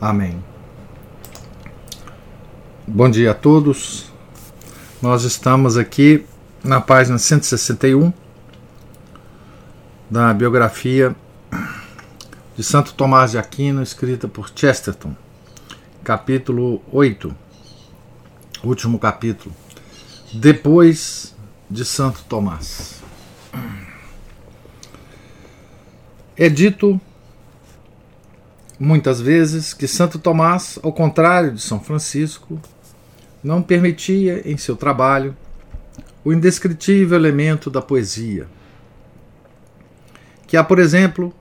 Amém. Bom dia a todos. Nós estamos aqui na página 161 da biografia de Santo Tomás de Aquino, escrita por Chesterton, capítulo 8, último capítulo, depois de Santo Tomás. É dito muitas vezes que Santo Tomás, ao contrário de São Francisco, não permitia em seu trabalho o indescritível elemento da poesia. Que há, por exemplo,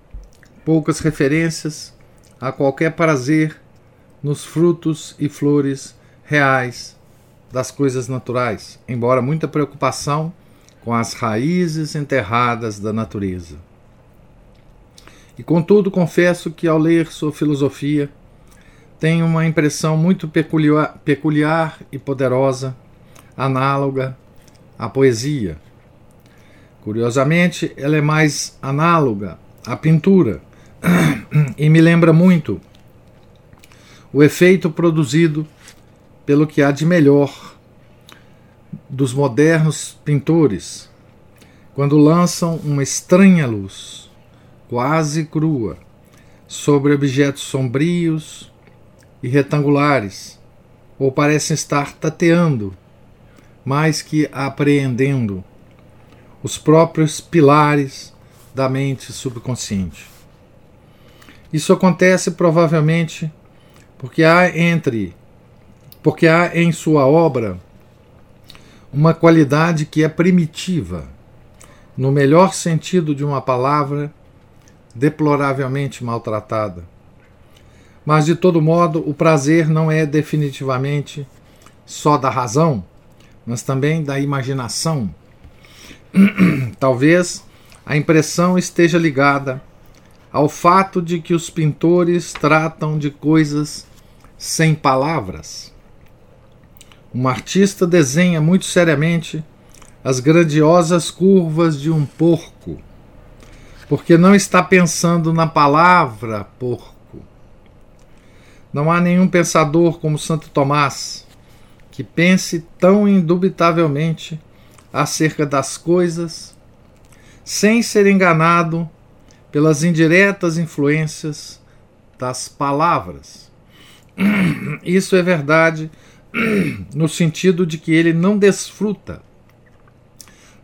poucas referências a qualquer prazer nos frutos e flores reais das coisas naturais, embora muita preocupação com as raízes enterradas da natureza. E contudo, confesso que ao ler sua filosofia tenho uma impressão muito peculiar, peculiar e poderosa, análoga à poesia. Curiosamente, ela é mais análoga à pintura e me lembra muito o efeito produzido pelo que há de melhor dos modernos pintores quando lançam uma estranha luz quase crua, sobre objetos sombrios e retangulares, ou parecem estar tateando, mais que apreendendo, os próprios pilares da mente subconsciente. Isso acontece provavelmente porque há entre porque há em sua obra uma qualidade que é primitiva, no melhor sentido de uma palavra, deploravelmente maltratada. Mas, de todo modo, o prazer não é definitivamente só da razão, mas também da imaginação. Talvez a impressão esteja ligada ao fato de que os pintores tratam de coisas sem palavras. Um artista desenha muito seriamente as grandiosas curvas de um porco porque não está pensando na palavra porco. Não há nenhum pensador como Santo Tomás que pense tão indubitavelmente acerca das coisas sem ser enganado pelas indiretas influências das palavras. Isso é verdade no sentido de que ele não desfruta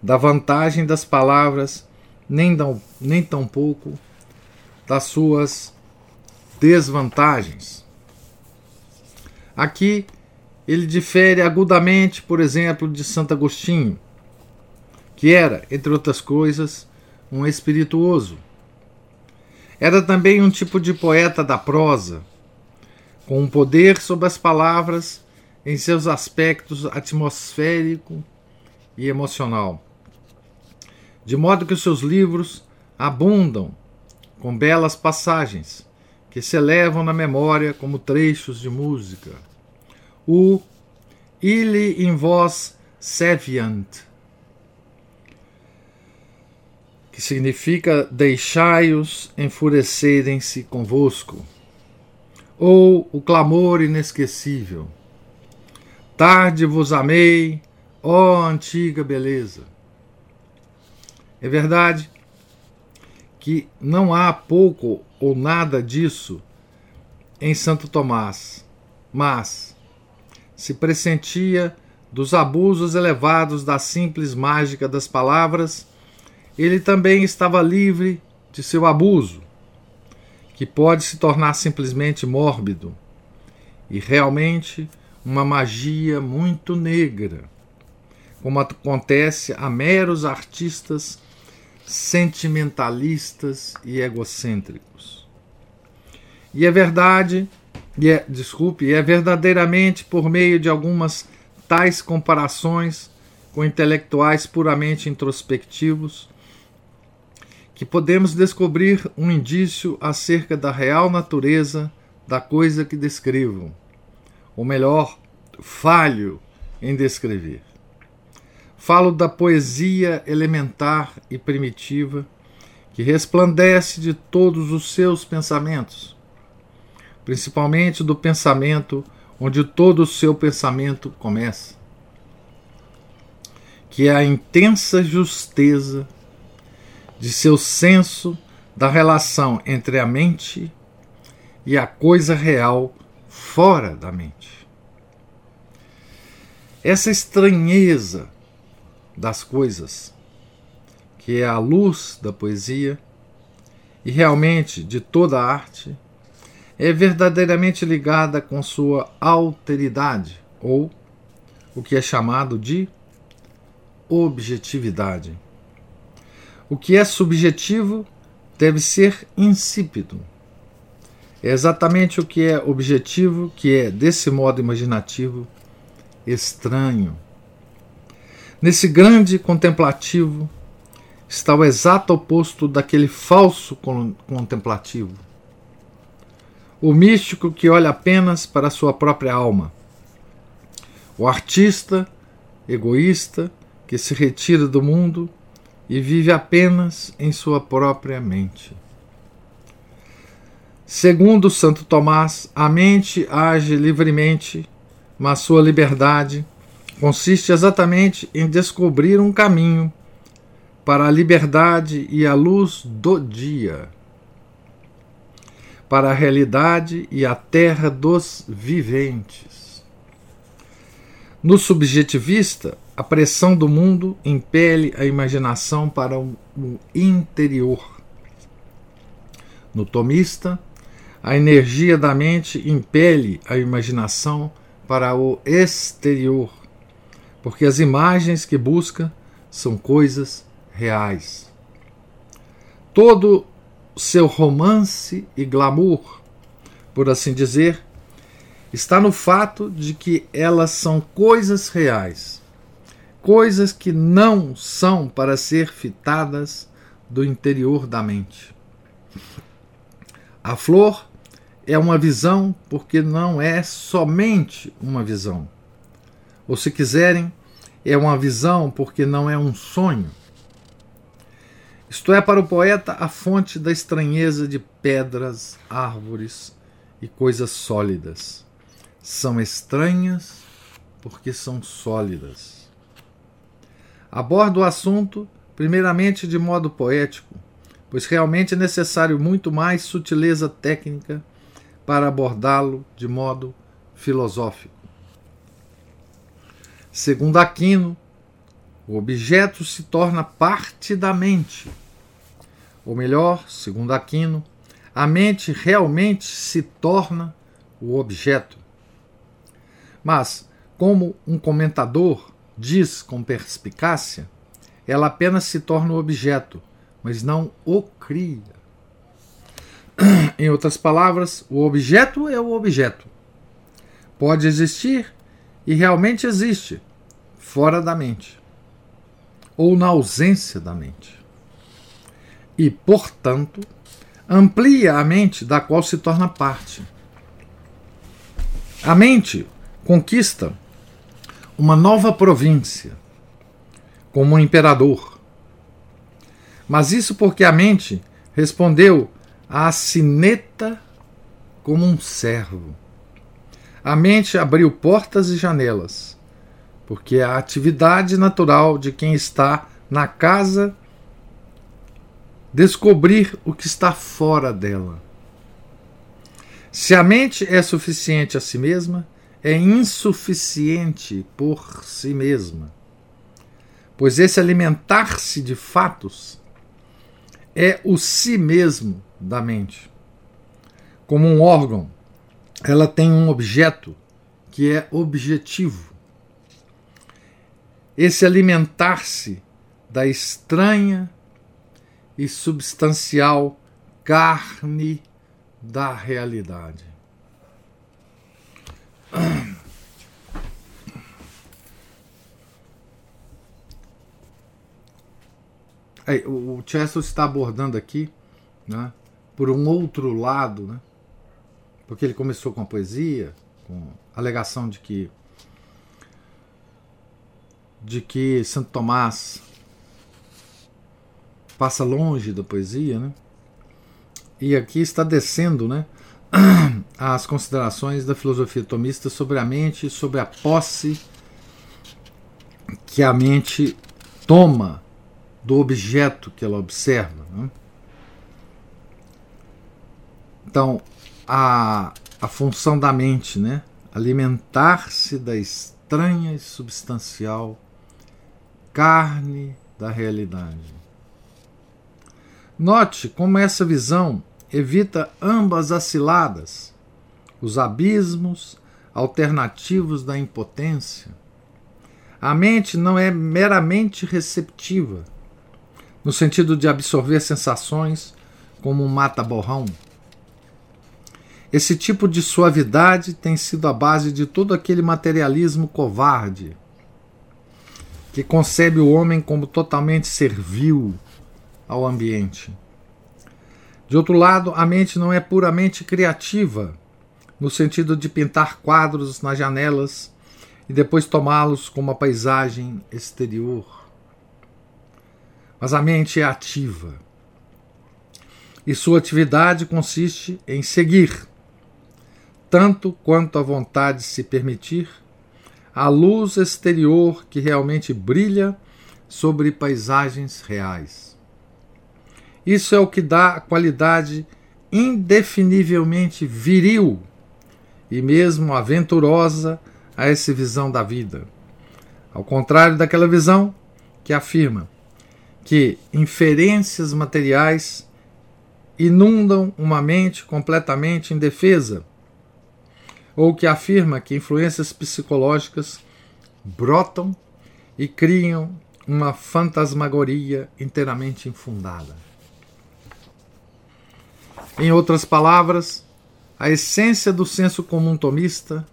da vantagem das palavras nem, tão, nem tampouco das suas desvantagens. Aqui ele difere agudamente, por exemplo, de Santo Agostinho, que era, entre outras coisas, um espirituoso. Era também um tipo de poeta da prosa, com um poder sobre as palavras em seus aspectos atmosférico e emocional de modo que os seus livros abundam com belas passagens que se elevam na memória como trechos de música. O Ili in vos seviant, que significa deixai-os enfurecerem-se convosco, ou o clamor inesquecível. Tarde vos amei, ó antiga beleza. É verdade que não há pouco ou nada disso em Santo Tomás, mas se pressentia dos abusos elevados da simples mágica das palavras, ele também estava livre de seu abuso, que pode se tornar simplesmente mórbido e realmente uma magia muito negra, como acontece a meros artistas sentimentalistas e egocêntricos. E é verdade e é, desculpe, é verdadeiramente por meio de algumas tais comparações com intelectuais puramente introspectivos que podemos descobrir um indício acerca da real natureza da coisa que descrevo, ou melhor, falho em descrever. Falo da poesia elementar e primitiva que resplandece de todos os seus pensamentos, principalmente do pensamento onde todo o seu pensamento começa, que é a intensa justeza de seu senso da relação entre a mente e a coisa real fora da mente. Essa estranheza das coisas, que é a luz da poesia e realmente de toda a arte, é verdadeiramente ligada com sua alteridade, ou o que é chamado de objetividade. O que é subjetivo deve ser insípido. É exatamente o que é objetivo, que é, desse modo imaginativo, estranho. Nesse grande contemplativo está o exato oposto daquele falso contemplativo. O místico que olha apenas para a sua própria alma. O artista egoísta que se retira do mundo e vive apenas em sua própria mente. Segundo Santo Tomás, a mente age livremente, mas sua liberdade consiste exatamente em descobrir um caminho para a liberdade e a luz do dia, para a realidade e a terra dos viventes. No subjetivista, a pressão do mundo impele a imaginação para o interior. No tomista, a energia da mente impele a imaginação para o exterior, porque as imagens que busca são coisas reais. Todo seu romance e glamour, por assim dizer, está no fato de que elas são coisas reais coisas que não são para ser fitadas do interior da mente. A flor é uma visão porque não é somente uma visão. Ou, se quiserem, é uma visão porque não é um sonho. Isto é, para o poeta, a fonte da estranheza de pedras, árvores e coisas sólidas. São estranhas porque são sólidas aborda o assunto, primeiramente de modo poético, pois realmente é necessário muito mais sutileza técnica para abordá-lo de modo filosófico. Segundo Aquino, o objeto se torna parte da mente. Ou melhor, segundo Aquino, a mente realmente se torna o objeto. Mas, como um comentador diz com perspicácia, ela apenas se torna o objeto, mas não o cria. Em outras palavras, o objeto é o objeto. Pode existir e realmente existe fora da mente ou na ausência da mente. E, portanto, amplia a mente da qual se torna parte. A mente conquista uma nova província, como um imperador. Mas isso porque a mente respondeu à sineta como um servo. A mente abriu portas e janelas, porque a atividade natural de quem está na casa descobrir o que está fora dela. Se a mente é suficiente a si mesma, é insuficiente por si mesma, pois esse alimentar-se de fatos é o si mesmo da mente. Como um órgão, ela tem um objeto que é objetivo. Esse alimentar-se da estranha e substancial carne da realidade. o Chesterton está abordando aqui, né, por um outro lado, né, porque ele começou com a poesia, com a alegação de que de que Santo Tomás passa longe da poesia, né? E aqui está descendo, né, as considerações da filosofia tomista sobre a mente, sobre a posse que a mente toma do objeto que ela observa. Né? Então, a, a função da mente, né? alimentar-se da estranha e substancial carne da realidade. Note como essa visão evita ambas as ciladas, os abismos alternativos da impotência. A mente não é meramente receptiva, no sentido de absorver sensações como um mata-borrão. Esse tipo de suavidade tem sido a base de todo aquele materialismo covarde que concebe o homem como totalmente servil ao ambiente. De outro lado, a mente não é puramente criativa, no sentido de pintar quadros nas janelas e depois tomá-los como uma paisagem exterior. Mas a mente é ativa. E sua atividade consiste em seguir, tanto quanto a vontade se permitir, a luz exterior que realmente brilha sobre paisagens reais. Isso é o que dá a qualidade indefinivelmente viril e mesmo aventurosa a essa visão da vida. Ao contrário daquela visão que afirma que inferências materiais inundam uma mente completamente indefesa, ou que afirma que influências psicológicas brotam e criam uma fantasmagoria inteiramente infundada. Em outras palavras, a essência do senso comum tomista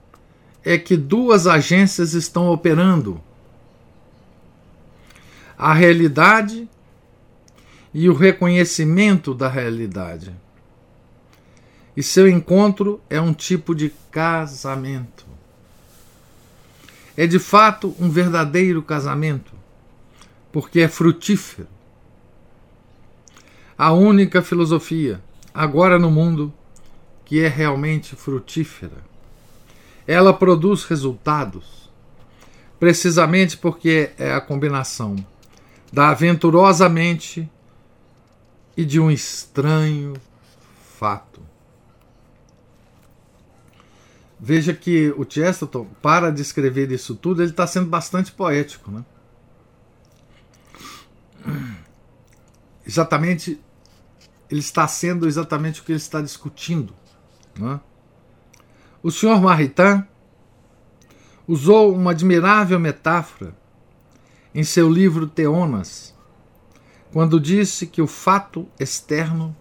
é que duas agências estão operando: a realidade e o reconhecimento da realidade. E seu encontro é um tipo de casamento. É de fato um verdadeiro casamento, porque é frutífero. A única filosofia agora no mundo que é realmente frutífera. Ela produz resultados, precisamente porque é a combinação da aventurosa mente e de um estranho fato. Veja que o Chesterton, para descrever isso tudo, ele está sendo bastante poético. Né? Exatamente ele está sendo exatamente o que ele está discutindo. Né? O senhor Maritain usou uma admirável metáfora em seu livro Teonas, quando disse que o fato externo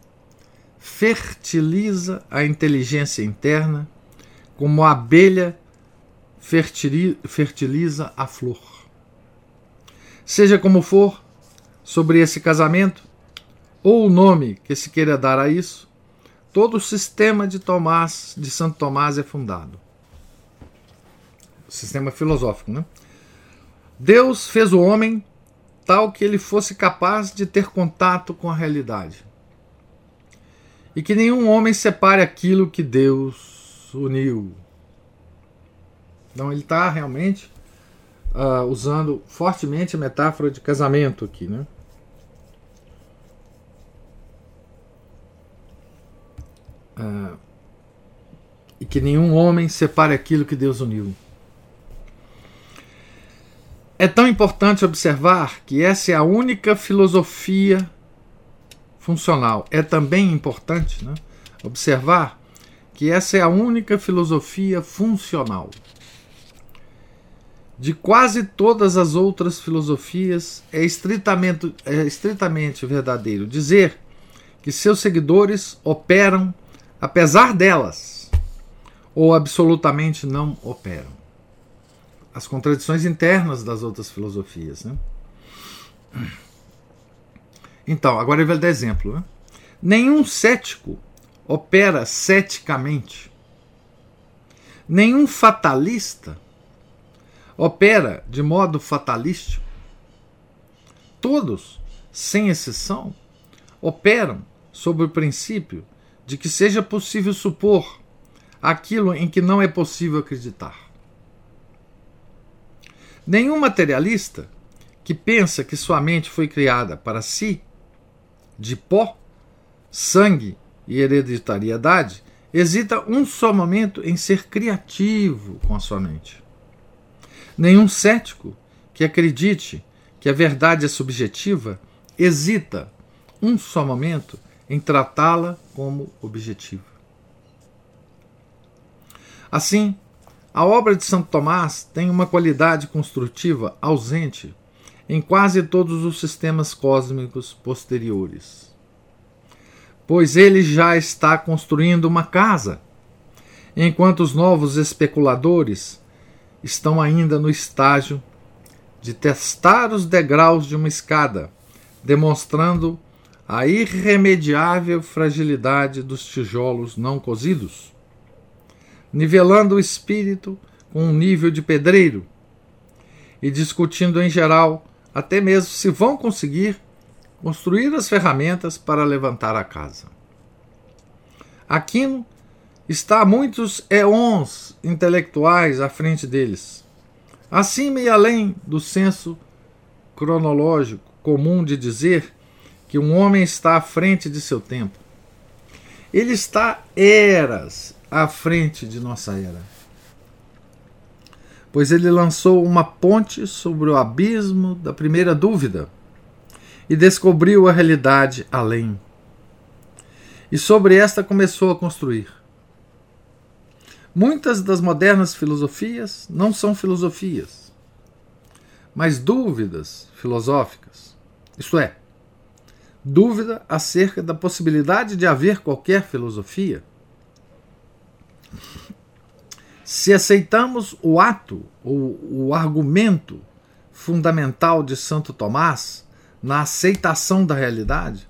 fertiliza a inteligência interna como a abelha fertiliza a flor. Seja como for, sobre esse casamento, ou o nome que se queira dar a isso, todo o sistema de Tomás, de Santo Tomás é fundado. Sistema filosófico, né? Deus fez o homem tal que ele fosse capaz de ter contato com a realidade. E que nenhum homem separe aquilo que Deus uniu. Então ele está realmente uh, usando fortemente a metáfora de casamento aqui, né? Ah, e que nenhum homem separe aquilo que Deus uniu. É tão importante observar que essa é a única filosofia funcional. É também importante né, observar que essa é a única filosofia funcional. De quase todas as outras filosofias, é estritamente, é estritamente verdadeiro dizer que seus seguidores operam apesar delas, ou absolutamente não operam. As contradições internas das outras filosofias. Né? Então, agora ele vai dar exemplo. Né? Nenhum cético opera ceticamente. Nenhum fatalista opera de modo fatalístico. Todos, sem exceção, operam sob o princípio de que seja possível supor aquilo em que não é possível acreditar. Nenhum materialista que pensa que sua mente foi criada para si, de pó, sangue e hereditariedade, hesita um só momento em ser criativo com a sua mente. Nenhum cético que acredite que a verdade é subjetiva hesita um só momento em tratá-la como objetiva. Assim, a obra de Santo Tomás tem uma qualidade construtiva ausente em quase todos os sistemas cósmicos posteriores. Pois ele já está construindo uma casa, enquanto os novos especuladores estão ainda no estágio de testar os degraus de uma escada, demonstrando a irremediável fragilidade dos tijolos não cozidos, nivelando o espírito com um nível de pedreiro e discutindo em geral até mesmo se vão conseguir construir as ferramentas para levantar a casa. Aquino está muitos éons intelectuais à frente deles, acima e além do senso cronológico comum de dizer que um homem está à frente de seu tempo. Ele está eras à frente de nossa era. Pois ele lançou uma ponte sobre o abismo da primeira dúvida e descobriu a realidade além. E sobre esta começou a construir. Muitas das modernas filosofias não são filosofias, mas dúvidas filosóficas. Isto é, dúvida acerca da possibilidade de haver qualquer filosofia. Se aceitamos o ato ou o argumento fundamental de Santo Tomás na aceitação da realidade,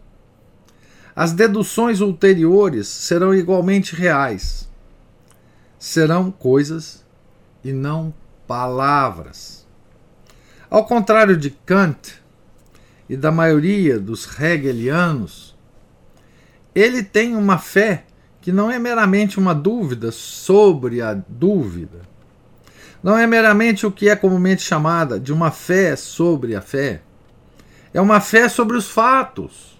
as deduções ulteriores serão igualmente reais. Serão coisas e não palavras. Ao contrário de Kant, e da maioria dos hegelianos, ele tem uma fé que não é meramente uma dúvida sobre a dúvida. Não é meramente o que é comumente chamada de uma fé sobre a fé. É uma fé sobre os fatos.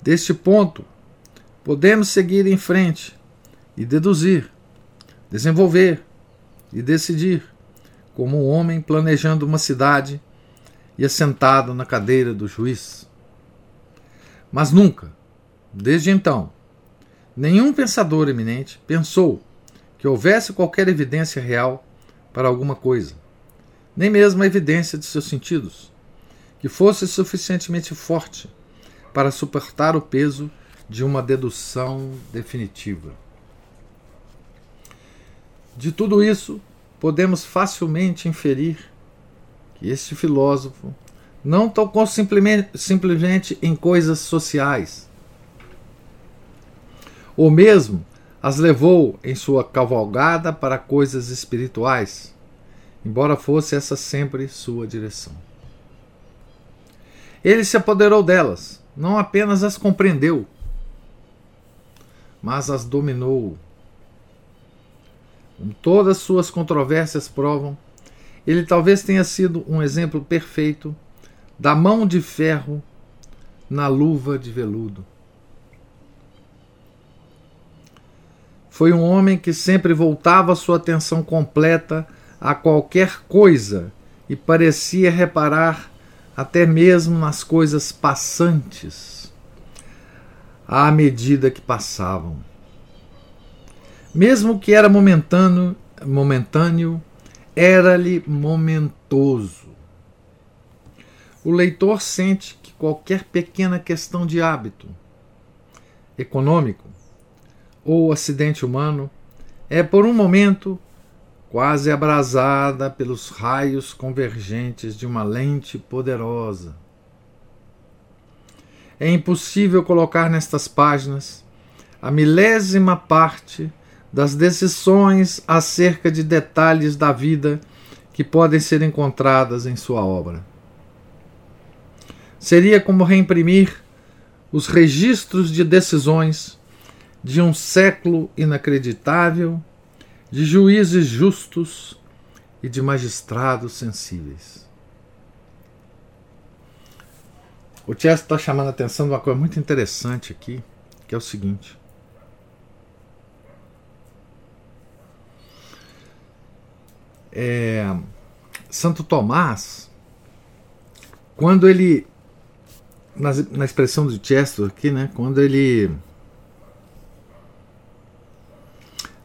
Deste ponto, podemos seguir em frente e deduzir, desenvolver e decidir, como um homem planejando uma cidade e assentado na cadeira do juiz. Mas nunca, desde então, nenhum pensador eminente pensou que houvesse qualquer evidência real para alguma coisa, nem mesmo a evidência de seus sentidos, que fosse suficientemente forte para suportar o peso de uma dedução definitiva. De tudo isso, podemos facilmente inferir que este filósofo não tocou simplesmente, simplesmente em coisas sociais, ou mesmo as levou em sua cavalgada para coisas espirituais, embora fosse essa sempre sua direção. Ele se apoderou delas, não apenas as compreendeu, mas as dominou. Como todas suas controvérsias provam, ele talvez tenha sido um exemplo perfeito da mão de ferro na luva de veludo. Foi um homem que sempre voltava sua atenção completa a qualquer coisa e parecia reparar até mesmo nas coisas passantes à medida que passavam. Mesmo que era momentâneo, momentâneo era-lhe momentoso. O leitor sente que qualquer pequena questão de hábito econômico ou acidente humano é por um momento quase abrasada pelos raios convergentes de uma lente poderosa. é impossível colocar nestas páginas a milésima parte das decisões acerca de detalhes da vida que podem ser encontradas em sua obra. Seria como reimprimir os registros de decisões de um século inacreditável, de juízes justos e de magistrados sensíveis. O Chester está chamando a atenção de uma coisa muito interessante aqui, que é o seguinte. É, Santo Tomás, quando ele, na, na expressão de Chester aqui, né, quando ele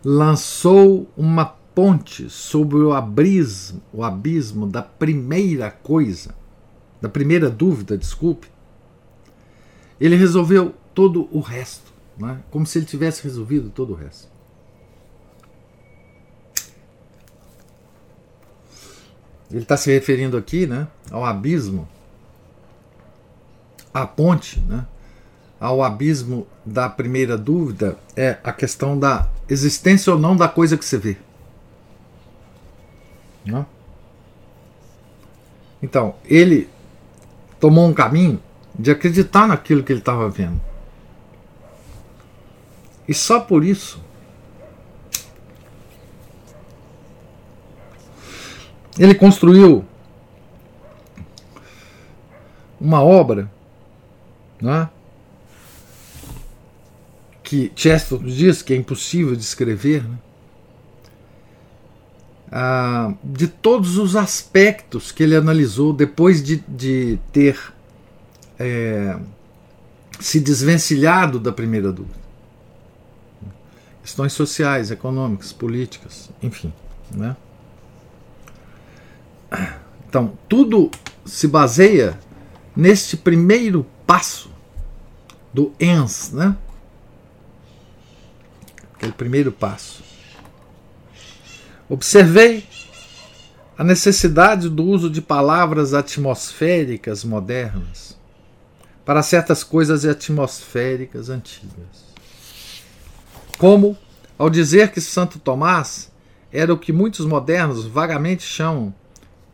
lançou uma ponte sobre o abismo, o abismo da primeira coisa, da primeira dúvida, desculpe, ele resolveu todo o resto, né? como se ele tivesse resolvido todo o resto. Ele está se referindo aqui né, ao abismo, à ponte, né, ao abismo da primeira dúvida, é a questão da existência ou não da coisa que você vê. Né? Então, ele tomou um caminho de acreditar naquilo que ele estava vendo. E só por isso Ele construiu uma obra né, que Chesterton diz que é impossível de escrever, né, ah, de todos os aspectos que ele analisou depois de, de ter é, se desvencilhado da primeira dúvida. Questões sociais, econômicas, políticas, enfim. Né? Então, tudo se baseia neste primeiro passo do ENS, né? Aquele primeiro passo. Observei a necessidade do uso de palavras atmosféricas modernas para certas coisas atmosféricas antigas. Como ao dizer que Santo Tomás era o que muitos modernos vagamente chamam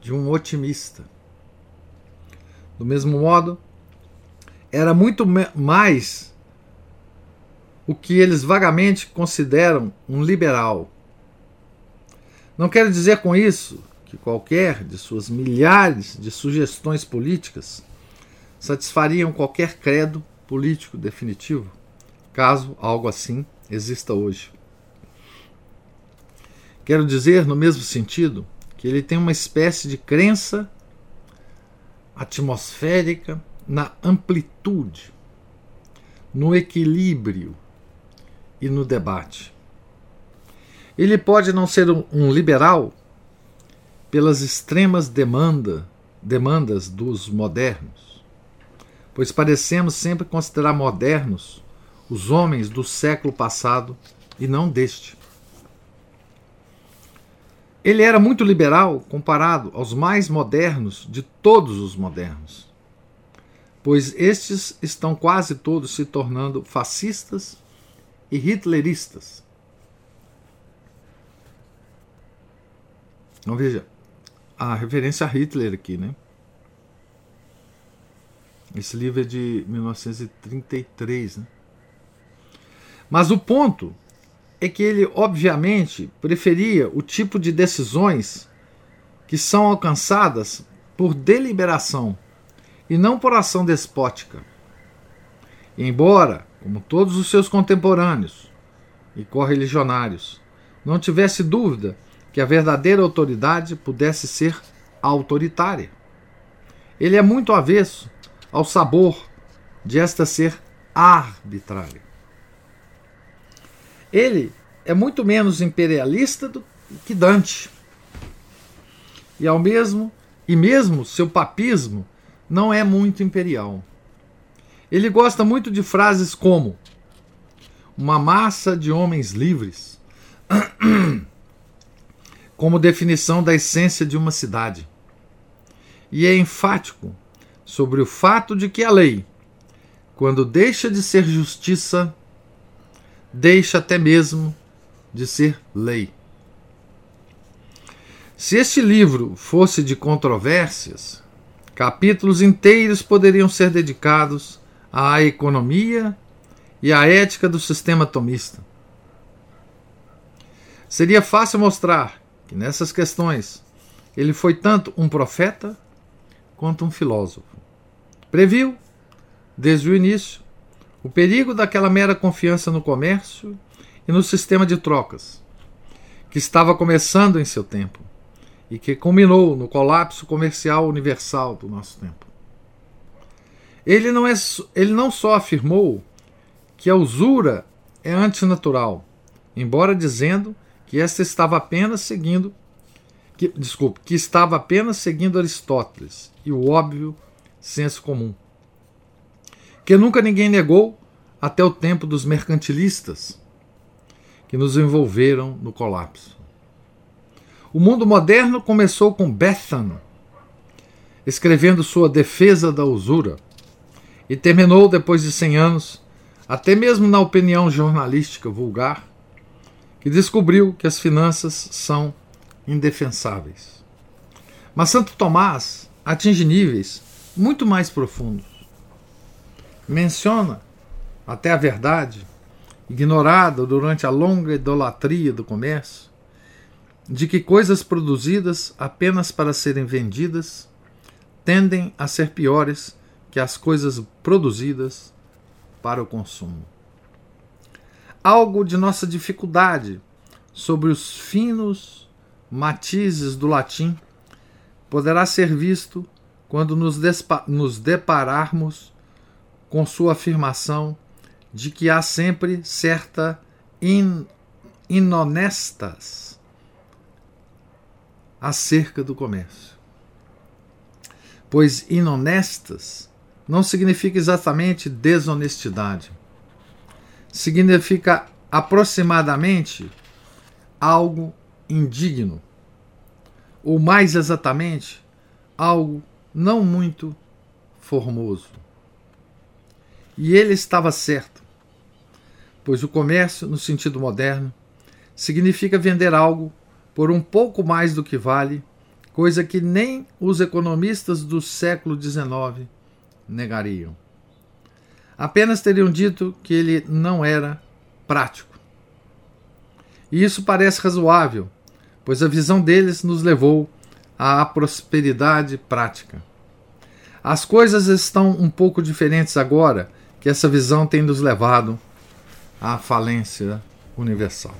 de um otimista. Do mesmo modo, era muito mais o que eles vagamente consideram um liberal. Não quero dizer com isso que qualquer de suas milhares de sugestões políticas satisfariam qualquer credo político definitivo, caso algo assim exista hoje. Quero dizer, no mesmo sentido, que ele tem uma espécie de crença atmosférica na amplitude, no equilíbrio e no debate. Ele pode não ser um liberal pelas extremas demanda, demandas dos modernos, pois parecemos sempre considerar modernos os homens do século passado e não deste. Ele era muito liberal comparado aos mais modernos de todos os modernos, pois estes estão quase todos se tornando fascistas e hitleristas. Então veja, a referência a Hitler aqui, né? Esse livro é de 1933, né? Mas o ponto é que ele, obviamente, preferia o tipo de decisões que são alcançadas por deliberação e não por ação despótica. embora, como todos os seus contemporâneos e correligionários, não tivesse dúvida que a verdadeira autoridade pudesse ser autoritária. Ele é muito avesso ao sabor de esta ser arbitrária. Ele é muito menos imperialista do que Dante. E ao mesmo e mesmo seu papismo não é muito imperial. Ele gosta muito de frases como uma massa de homens livres, como definição da essência de uma cidade. E é enfático sobre o fato de que a lei quando deixa de ser justiça, deixa até mesmo de ser lei. Se este livro fosse de controvérsias, capítulos inteiros poderiam ser dedicados à economia e à ética do sistema atomista. Seria fácil mostrar que nessas questões ele foi tanto um profeta quanto um filósofo. Previu, desde o início, o perigo daquela mera confiança no comércio e no sistema de trocas, que estava começando em seu tempo e que culminou no colapso comercial universal do nosso tempo. Ele não, é, ele não só afirmou que a usura é antinatural, embora dizendo que esta estava apenas seguindo que, desculpe, que estava apenas seguindo Aristóteles e o óbvio senso comum. Que nunca ninguém negou até o tempo dos mercantilistas que nos envolveram no colapso. O mundo moderno começou com Bethan, escrevendo sua defesa da usura, e terminou, depois de 100 anos, até mesmo na opinião jornalística vulgar, que descobriu que as finanças são indefensáveis. Mas Santo Tomás atinge níveis muito mais profundos. Menciona até a verdade, ignorada durante a longa idolatria do comércio, de que coisas produzidas apenas para serem vendidas tendem a ser piores que as coisas produzidas para o consumo. Algo de nossa dificuldade sobre os finos matizes do latim poderá ser visto quando nos, nos depararmos com sua afirmação de que há sempre certa in inonestas acerca do comércio. Pois inonestas não significa exatamente desonestidade. Significa aproximadamente algo indigno, ou mais exatamente, algo não muito formoso. E ele estava certo, pois o comércio, no sentido moderno, significa vender algo por um pouco mais do que vale, coisa que nem os economistas do século XIX negariam. Apenas teriam dito que ele não era prático. E isso parece razoável, pois a visão deles nos levou à prosperidade prática. As coisas estão um pouco diferentes agora que essa visão tem nos levado à falência universal.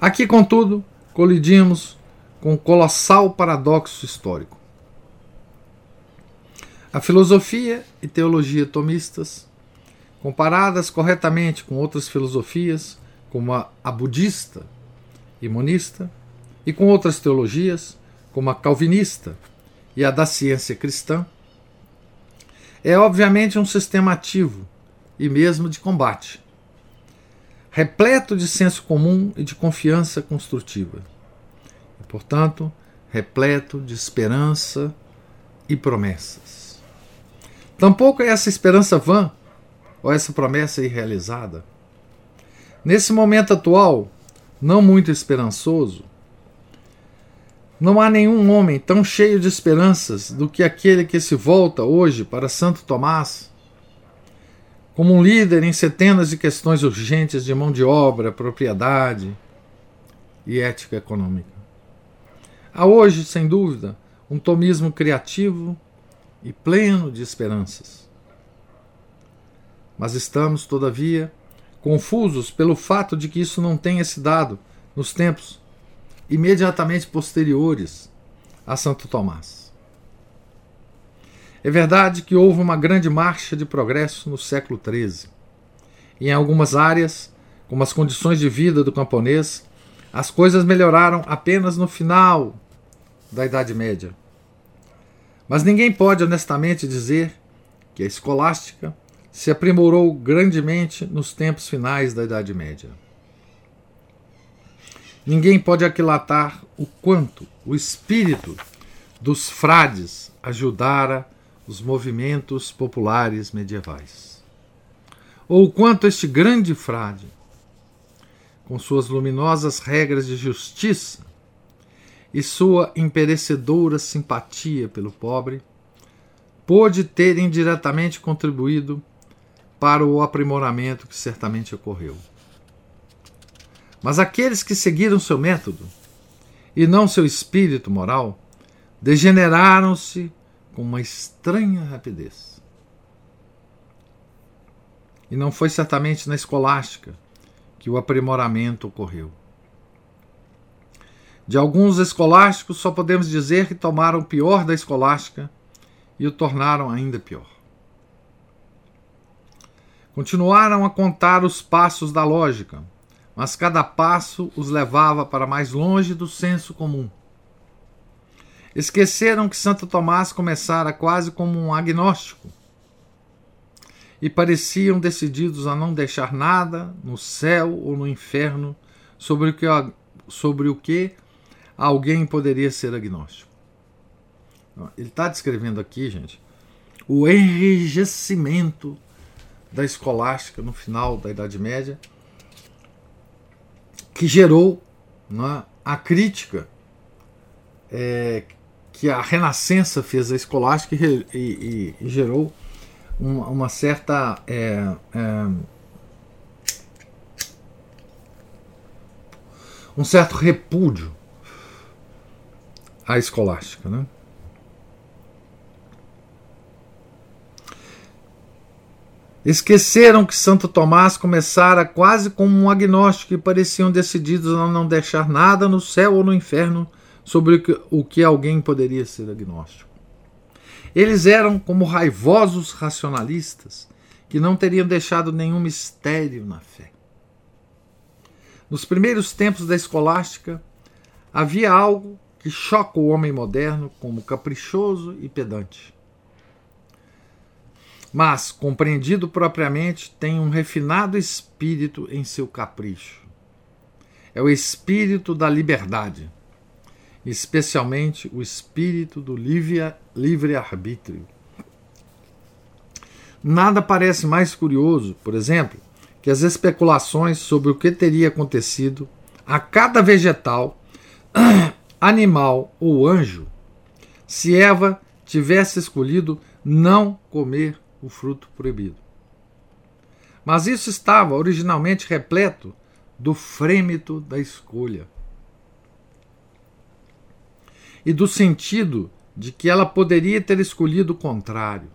Aqui, contudo, colidimos com um colossal paradoxo histórico. A filosofia e teologia tomistas, comparadas corretamente com outras filosofias, como a, a budista e monista, e com outras teologias, como a calvinista e a da ciência cristã, é obviamente um sistema ativo e mesmo de combate, repleto de senso comum e de confiança construtiva, e, portanto, repleto de esperança e promessas. Tampouco é essa esperança vã ou essa promessa irrealizada. Nesse momento atual, não muito esperançoso, não há nenhum homem tão cheio de esperanças do que aquele que se volta hoje para Santo Tomás, como um líder em centenas de questões urgentes de mão de obra, propriedade e ética econômica. Há hoje, sem dúvida, um tomismo criativo e pleno de esperanças. Mas estamos, todavia, confusos pelo fato de que isso não tenha se dado nos tempos imediatamente posteriores a Santo Tomás. É verdade que houve uma grande marcha de progresso no século XIII. Em algumas áreas, como as condições de vida do camponês, as coisas melhoraram apenas no final da Idade Média. Mas ninguém pode honestamente dizer que a escolástica se aprimorou grandemente nos tempos finais da Idade Média. Ninguém pode aquilatar o quanto o espírito dos frades ajudara os movimentos populares medievais. Ou o quanto este grande frade, com suas luminosas regras de justiça e sua imperecedora simpatia pelo pobre, pôde ter indiretamente contribuído para o aprimoramento que certamente ocorreu. Mas aqueles que seguiram seu método e não seu espírito moral degeneraram-se com uma estranha rapidez. E não foi certamente na escolástica que o aprimoramento ocorreu. De alguns escolásticos, só podemos dizer que tomaram o pior da escolástica e o tornaram ainda pior. Continuaram a contar os passos da lógica, mas cada passo os levava para mais longe do senso comum. Esqueceram que Santo Tomás começara quase como um agnóstico e pareciam decididos a não deixar nada no céu ou no inferno sobre o que, sobre o que alguém poderia ser agnóstico. Ele está descrevendo aqui, gente, o enrijecimento da escolástica no final da Idade Média, que gerou né, a crítica é, que a Renascença fez à escolástica e, e, e gerou uma, uma certa. É, é, um certo repúdio à escolástica. Né? Esqueceram que Santo Tomás começara quase como um agnóstico e pareciam decididos a não deixar nada no céu ou no inferno sobre o que alguém poderia ser agnóstico. Eles eram como raivosos racionalistas que não teriam deixado nenhum mistério na fé. Nos primeiros tempos da escolástica, havia algo que choca o homem moderno como caprichoso e pedante mas, compreendido propriamente, tem um refinado espírito em seu capricho. É o espírito da liberdade, especialmente o espírito do livre-arbítrio. Nada parece mais curioso, por exemplo, que as especulações sobre o que teria acontecido a cada vegetal, animal ou anjo se Eva tivesse escolhido não comer o fruto proibido. Mas isso estava originalmente repleto do frêmito da escolha e do sentido de que ela poderia ter escolhido o contrário.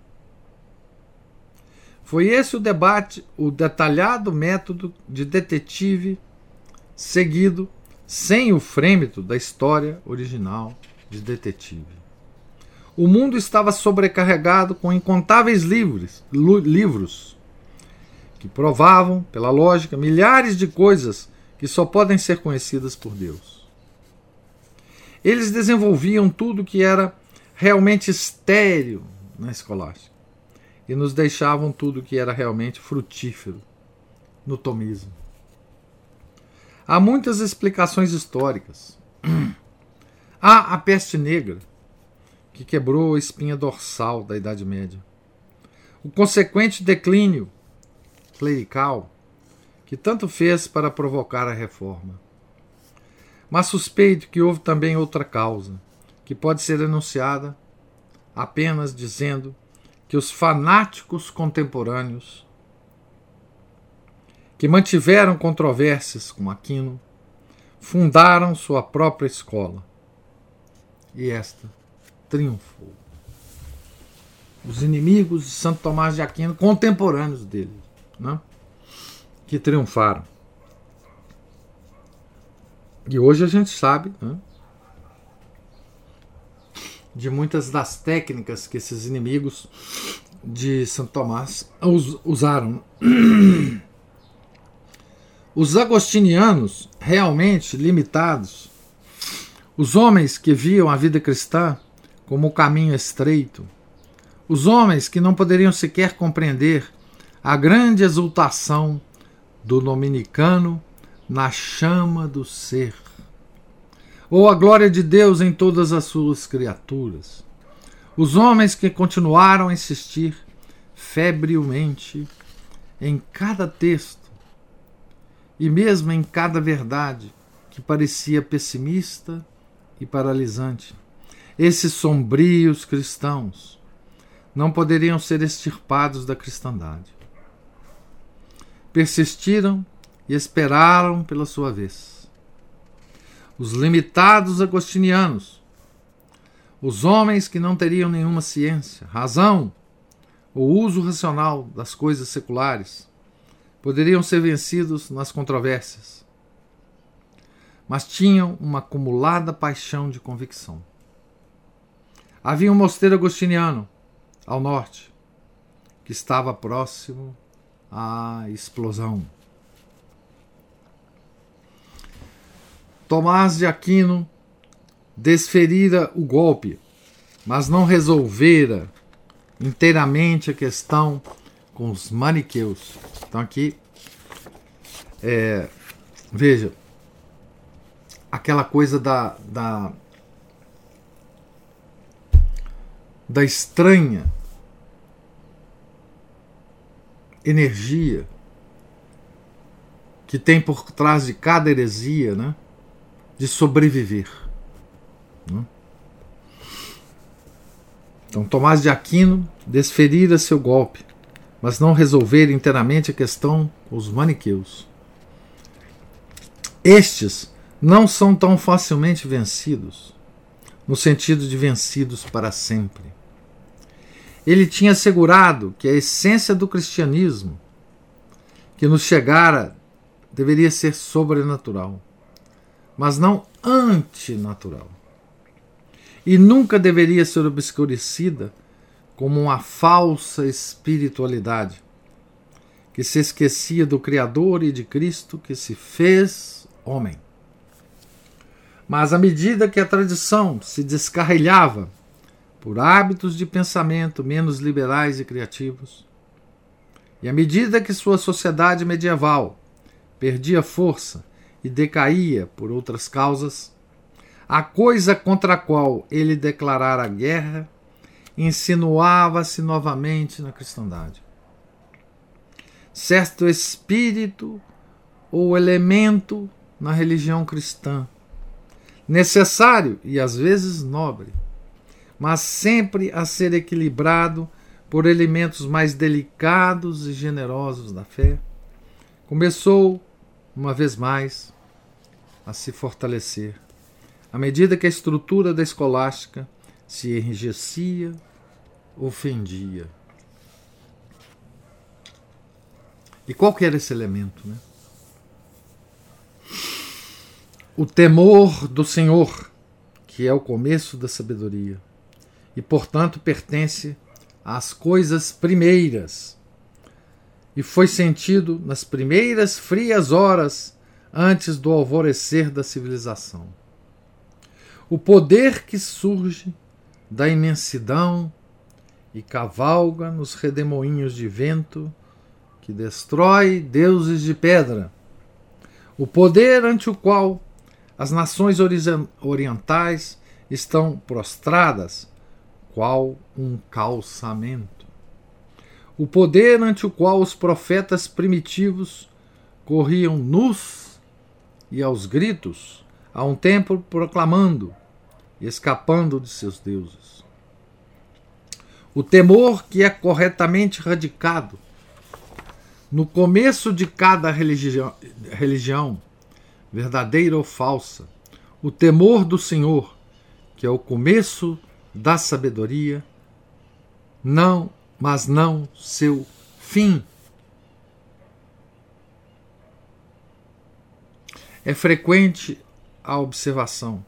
Foi esse o debate, o detalhado método de detetive seguido sem o frêmito da história original de detetive. O mundo estava sobrecarregado com incontáveis livros, livros que provavam, pela lógica, milhares de coisas que só podem ser conhecidas por Deus. Eles desenvolviam tudo que era realmente estéril na escolástica e nos deixavam tudo que era realmente frutífero no tomismo. Há muitas explicações históricas. Há a peste negra, que quebrou a espinha dorsal da Idade Média. O consequente declínio clerical que tanto fez para provocar a reforma. Mas suspeito que houve também outra causa, que pode ser enunciada apenas dizendo que os fanáticos contemporâneos que mantiveram controvérsias com Aquino fundaram sua própria escola. E esta triunfou. Os inimigos de Santo Tomás de Aquino, contemporâneos dele, né? que triunfaram. E hoje a gente sabe né? de muitas das técnicas que esses inimigos de Santo Tomás usaram. Os agostinianos, realmente limitados, os homens que viam a vida cristã como o caminho estreito. Os homens que não poderiam sequer compreender a grande exultação do dominicano na chama do ser, ou a glória de Deus em todas as suas criaturas, Os homens que continuaram a insistir febrilmente em cada texto e mesmo em cada verdade que parecia pessimista e paralisante. Esses sombrios cristãos não poderiam ser extirpados da cristandade. Persistiram e esperaram pela sua vez. Os limitados agostinianos, os homens que não teriam nenhuma ciência, razão ou uso racional das coisas seculares, poderiam ser vencidos nas controvérsias, mas tinham uma acumulada paixão de convicção. Havia um mosteiro agostiniano ao norte que estava próximo à explosão. Tomás de Aquino desferira o golpe, mas não resolvera inteiramente a questão com os maniqueus. Então aqui, é, veja, aquela coisa da, da, da estranha energia que tem por trás de cada heresia, né, de sobreviver. Né? Então, Tomás de Aquino desferira seu golpe, mas não resolver inteiramente a questão os maniqueus. Estes não são tão facilmente vencidos, no sentido de vencidos para sempre. Ele tinha assegurado que a essência do cristianismo que nos chegara deveria ser sobrenatural, mas não antinatural e nunca deveria ser obscurecida como uma falsa espiritualidade que se esquecia do Criador e de Cristo que se fez homem. Mas à medida que a tradição se descarrilhava por hábitos de pensamento menos liberais e criativos, e à medida que sua sociedade medieval perdia força e decaía por outras causas, a coisa contra a qual ele declarara guerra insinuava-se novamente na cristandade. Certo espírito ou elemento na religião cristã, necessário e às vezes nobre, mas sempre a ser equilibrado por elementos mais delicados e generosos da fé, começou, uma vez mais, a se fortalecer à medida que a estrutura da escolástica se enrijecia, ofendia. E qual que era esse elemento? Né? O temor do Senhor, que é o começo da sabedoria, e portanto pertence às coisas primeiras, e foi sentido nas primeiras frias horas antes do alvorecer da civilização o poder que surge da imensidão e cavalga nos redemoinhos de vento que destrói deuses de pedra, o poder ante o qual as nações orientais estão prostradas, qual um calçamento. O poder ante o qual os profetas primitivos corriam nus e aos gritos a um tempo proclamando e escapando de seus deuses. O temor que é corretamente radicado no começo de cada religião, religião, verdadeira ou falsa, o temor do Senhor, que é o começo da sabedoria, não, mas não seu fim. É frequente a observação,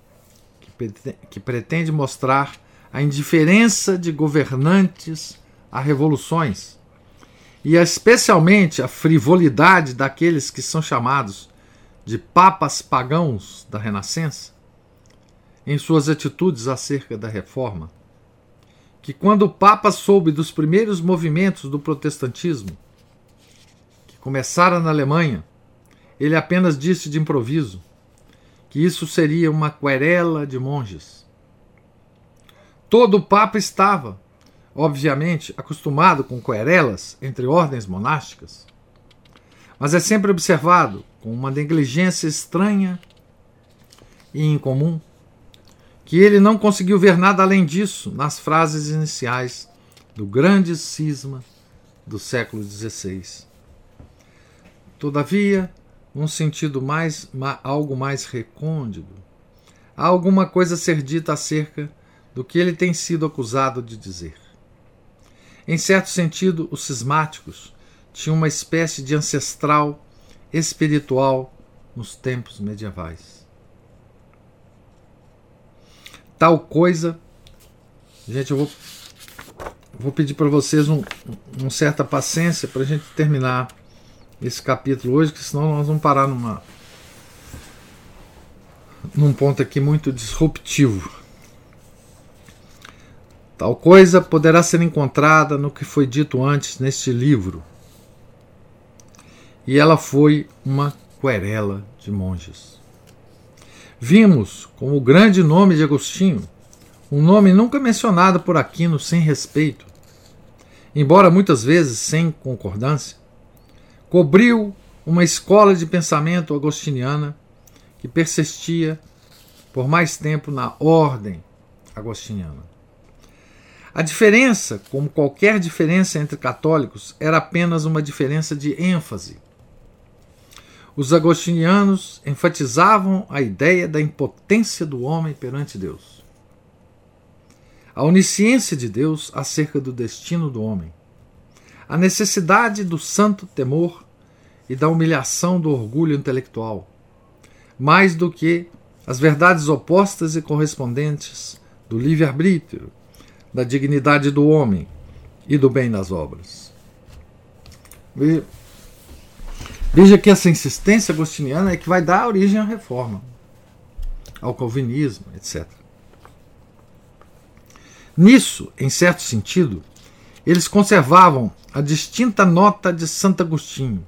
que pretende mostrar a indiferença de governantes a revoluções e especialmente a frivolidade daqueles que são chamados de papas pagãos da Renascença em suas atitudes acerca da reforma, que quando o Papa soube dos primeiros movimentos do protestantismo, que começaram na Alemanha, ele apenas disse de improviso: que isso seria uma querela de monges. Todo o Papa estava, obviamente, acostumado com querelas entre ordens monásticas, mas é sempre observado com uma negligência estranha e incomum que ele não conseguiu ver nada além disso nas frases iniciais do grande cisma do século XVI. Todavia, num sentido mais, algo mais recôndito, há alguma coisa a ser dita acerca do que ele tem sido acusado de dizer. Em certo sentido, os cismáticos tinham uma espécie de ancestral espiritual nos tempos medievais. Tal coisa, gente, eu vou, vou pedir para vocês um, um certa paciência para a gente terminar esse capítulo hoje, que senão nós vamos parar numa num ponto aqui muito disruptivo. Tal coisa poderá ser encontrada no que foi dito antes neste livro. E ela foi uma querela de monges. Vimos como o grande nome de Agostinho, um nome nunca mencionado por Aquino sem respeito, embora muitas vezes sem concordância, cobriu uma escola de pensamento agostiniana que persistia por mais tempo na ordem agostiniana. A diferença, como qualquer diferença entre católicos, era apenas uma diferença de ênfase. Os agostinianos enfatizavam a ideia da impotência do homem perante Deus. A onisciência de Deus acerca do destino do homem a necessidade do santo temor e da humilhação do orgulho intelectual, mais do que as verdades opostas e correspondentes do livre-arbítrio, da dignidade do homem e do bem nas obras. Veja que essa insistência agostiniana é que vai dar origem à reforma, ao calvinismo, etc. Nisso, em certo sentido, eles conservavam a distinta nota de Santo Agostinho,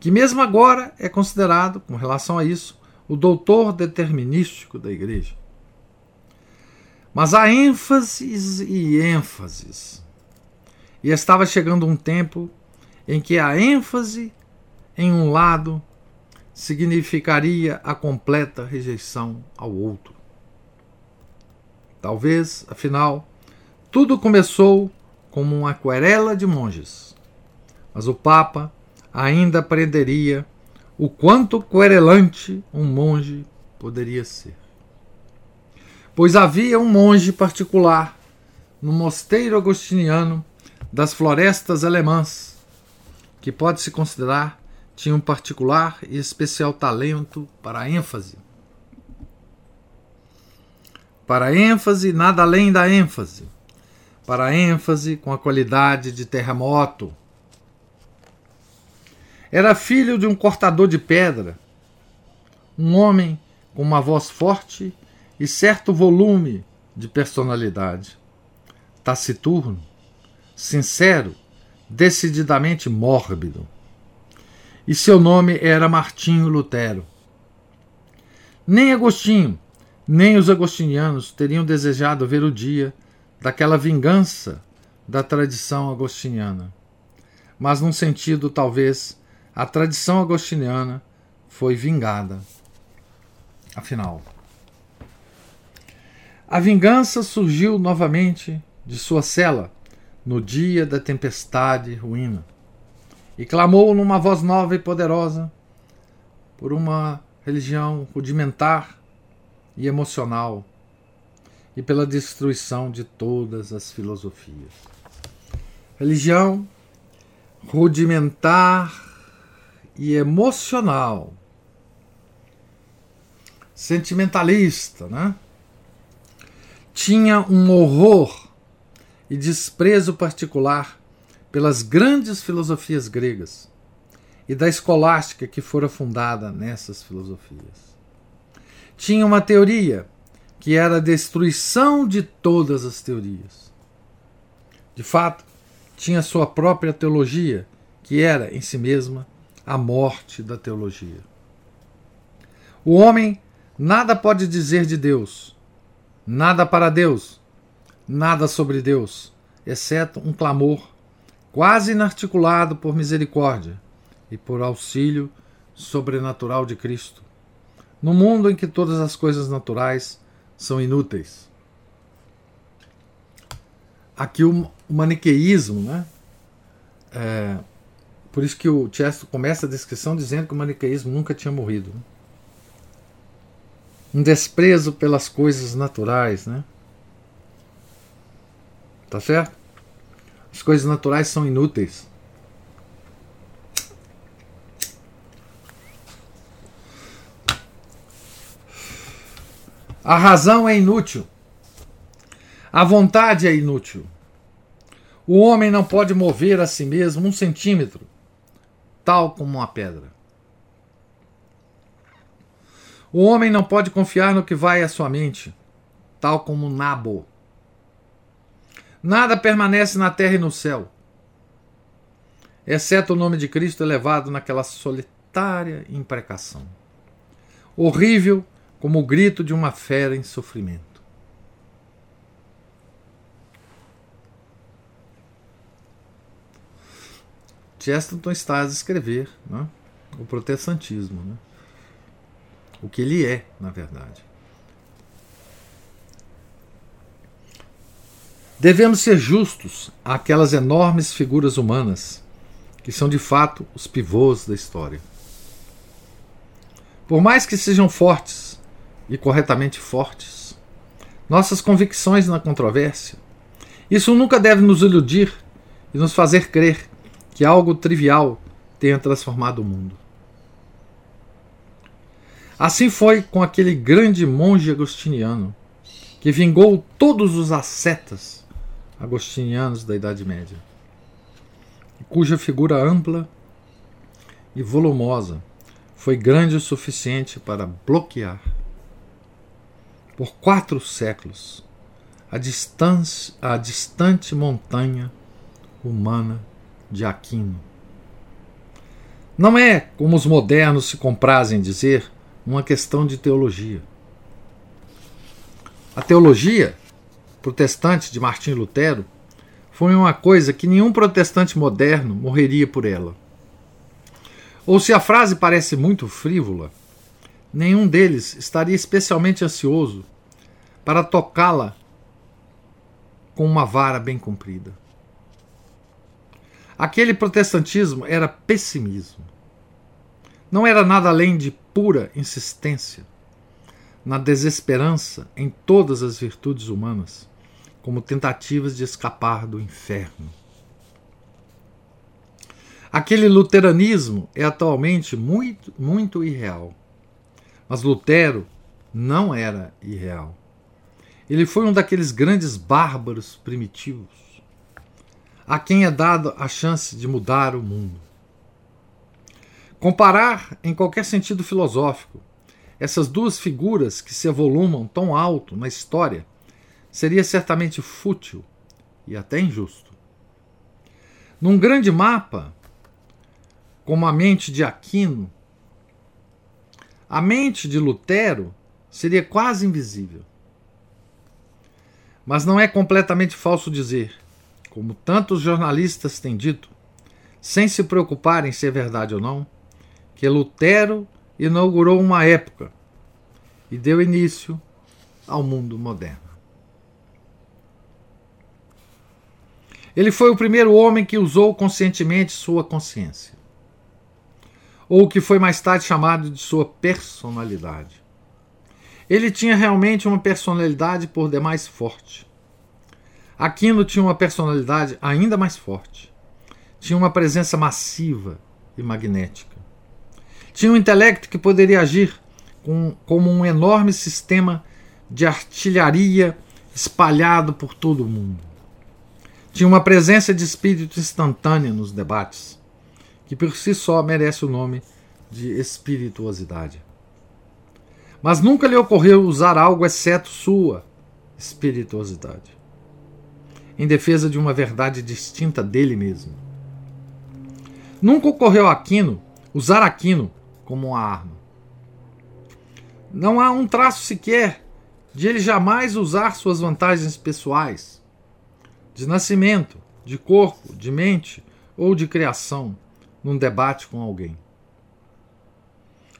que mesmo agora é considerado, com relação a isso, o doutor determinístico da Igreja. Mas há ênfases e ênfases. E estava chegando um tempo em que a ênfase em um lado significaria a completa rejeição ao outro. Talvez, afinal, tudo começou como uma querela de monges. Mas o Papa ainda aprenderia o quanto querelante um monge poderia ser. Pois havia um monge particular no mosteiro agostiniano das florestas alemãs, que pode-se considerar tinha um particular e especial talento para a ênfase. Para a ênfase, nada além da ênfase para ênfase com a qualidade de terremoto. Era filho de um cortador de pedra, um homem com uma voz forte e certo volume de personalidade. Taciturno, sincero, decididamente mórbido. E seu nome era Martinho Lutero. Nem Agostinho, nem os agostinianos teriam desejado ver o dia daquela vingança da tradição agostiniana. Mas, num sentido, talvez, a tradição agostiniana foi vingada. Afinal, a vingança surgiu novamente de sua cela no dia da tempestade ruína e clamou numa voz nova e poderosa por uma religião rudimentar e emocional e pela destruição de todas as filosofias. Religião rudimentar e emocional, sentimentalista, né? Tinha um horror e desprezo particular pelas grandes filosofias gregas e da escolástica que fora fundada nessas filosofias. Tinha uma teoria que era a destruição de todas as teorias. De fato, tinha sua própria teologia, que era em si mesma a morte da teologia. O homem nada pode dizer de Deus, nada para Deus, nada sobre Deus, exceto um clamor quase inarticulado por misericórdia e por auxílio sobrenatural de Cristo, no mundo em que todas as coisas naturais são inúteis. Aqui o maniqueísmo, né? É, por isso que o Chesto começa a descrição dizendo que o maniqueísmo nunca tinha morrido. Né? Um desprezo pelas coisas naturais, né? Tá certo? As coisas naturais são inúteis. A razão é inútil. A vontade é inútil. O homem não pode mover a si mesmo um centímetro, tal como uma pedra. O homem não pode confiar no que vai à sua mente, tal como nabo. Nada permanece na terra e no céu, exceto o nome de Cristo elevado naquela solitária imprecação. Horrível como o grito de uma fera em sofrimento. Chesterton está a descrever né, o protestantismo, né, o que ele é, na verdade. Devemos ser justos àquelas enormes figuras humanas que são de fato os pivôs da história. Por mais que sejam fortes e corretamente fortes, nossas convicções na controvérsia, isso nunca deve nos iludir e nos fazer crer que algo trivial tenha transformado o mundo. Assim foi com aquele grande monge agostiniano que vingou todos os ascetas agostinianos da Idade Média, cuja figura ampla e volumosa foi grande o suficiente para bloquear por quatro séculos a, distância, a distante montanha humana de Aquino. Não é, como os modernos se comprazem dizer, uma questão de teologia. A teologia protestante de Martim Lutero foi uma coisa que nenhum protestante moderno morreria por ela. Ou se a frase parece muito frívola, nenhum deles estaria especialmente ansioso para tocá-la com uma vara bem comprida. Aquele protestantismo era pessimismo. Não era nada além de pura insistência na desesperança em todas as virtudes humanas como tentativas de escapar do inferno. Aquele luteranismo é atualmente muito, muito irreal. Mas Lutero não era irreal. Ele foi um daqueles grandes bárbaros primitivos, a quem é dado a chance de mudar o mundo. Comparar, em qualquer sentido filosófico, essas duas figuras que se evolumam tão alto na história seria certamente fútil e até injusto. Num grande mapa, como a mente de Aquino, a mente de Lutero seria quase invisível. Mas não é completamente falso dizer, como tantos jornalistas têm dito, sem se preocuparem se é verdade ou não, que Lutero inaugurou uma época e deu início ao mundo moderno. Ele foi o primeiro homem que usou conscientemente sua consciência, ou o que foi mais tarde chamado de sua personalidade. Ele tinha realmente uma personalidade por demais forte. Aquino tinha uma personalidade ainda mais forte. Tinha uma presença massiva e magnética. Tinha um intelecto que poderia agir com, como um enorme sistema de artilharia espalhado por todo o mundo. Tinha uma presença de espírito instantânea nos debates, que por si só merece o nome de espirituosidade. Mas nunca lhe ocorreu usar algo exceto sua espirituosidade, em defesa de uma verdade distinta dele mesmo. Nunca ocorreu a Aquino usar Aquino como uma arma. Não há um traço sequer de ele jamais usar suas vantagens pessoais, de nascimento, de corpo, de mente ou de criação, num debate com alguém.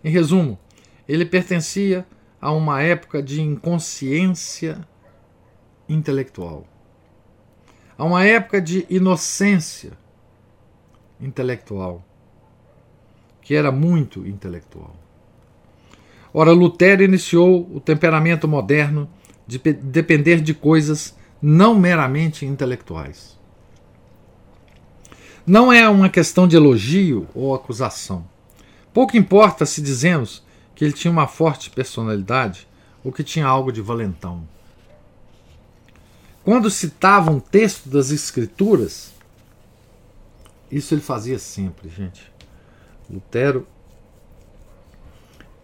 Em resumo, ele pertencia a uma época de inconsciência intelectual, a uma época de inocência intelectual, que era muito intelectual. Ora, Lutero iniciou o temperamento moderno de depender de coisas não meramente intelectuais. Não é uma questão de elogio ou acusação. Pouco importa se dizemos que ele tinha uma forte personalidade ou que tinha algo de valentão. Quando citava um texto das Escrituras, isso ele fazia sempre, gente. Lutero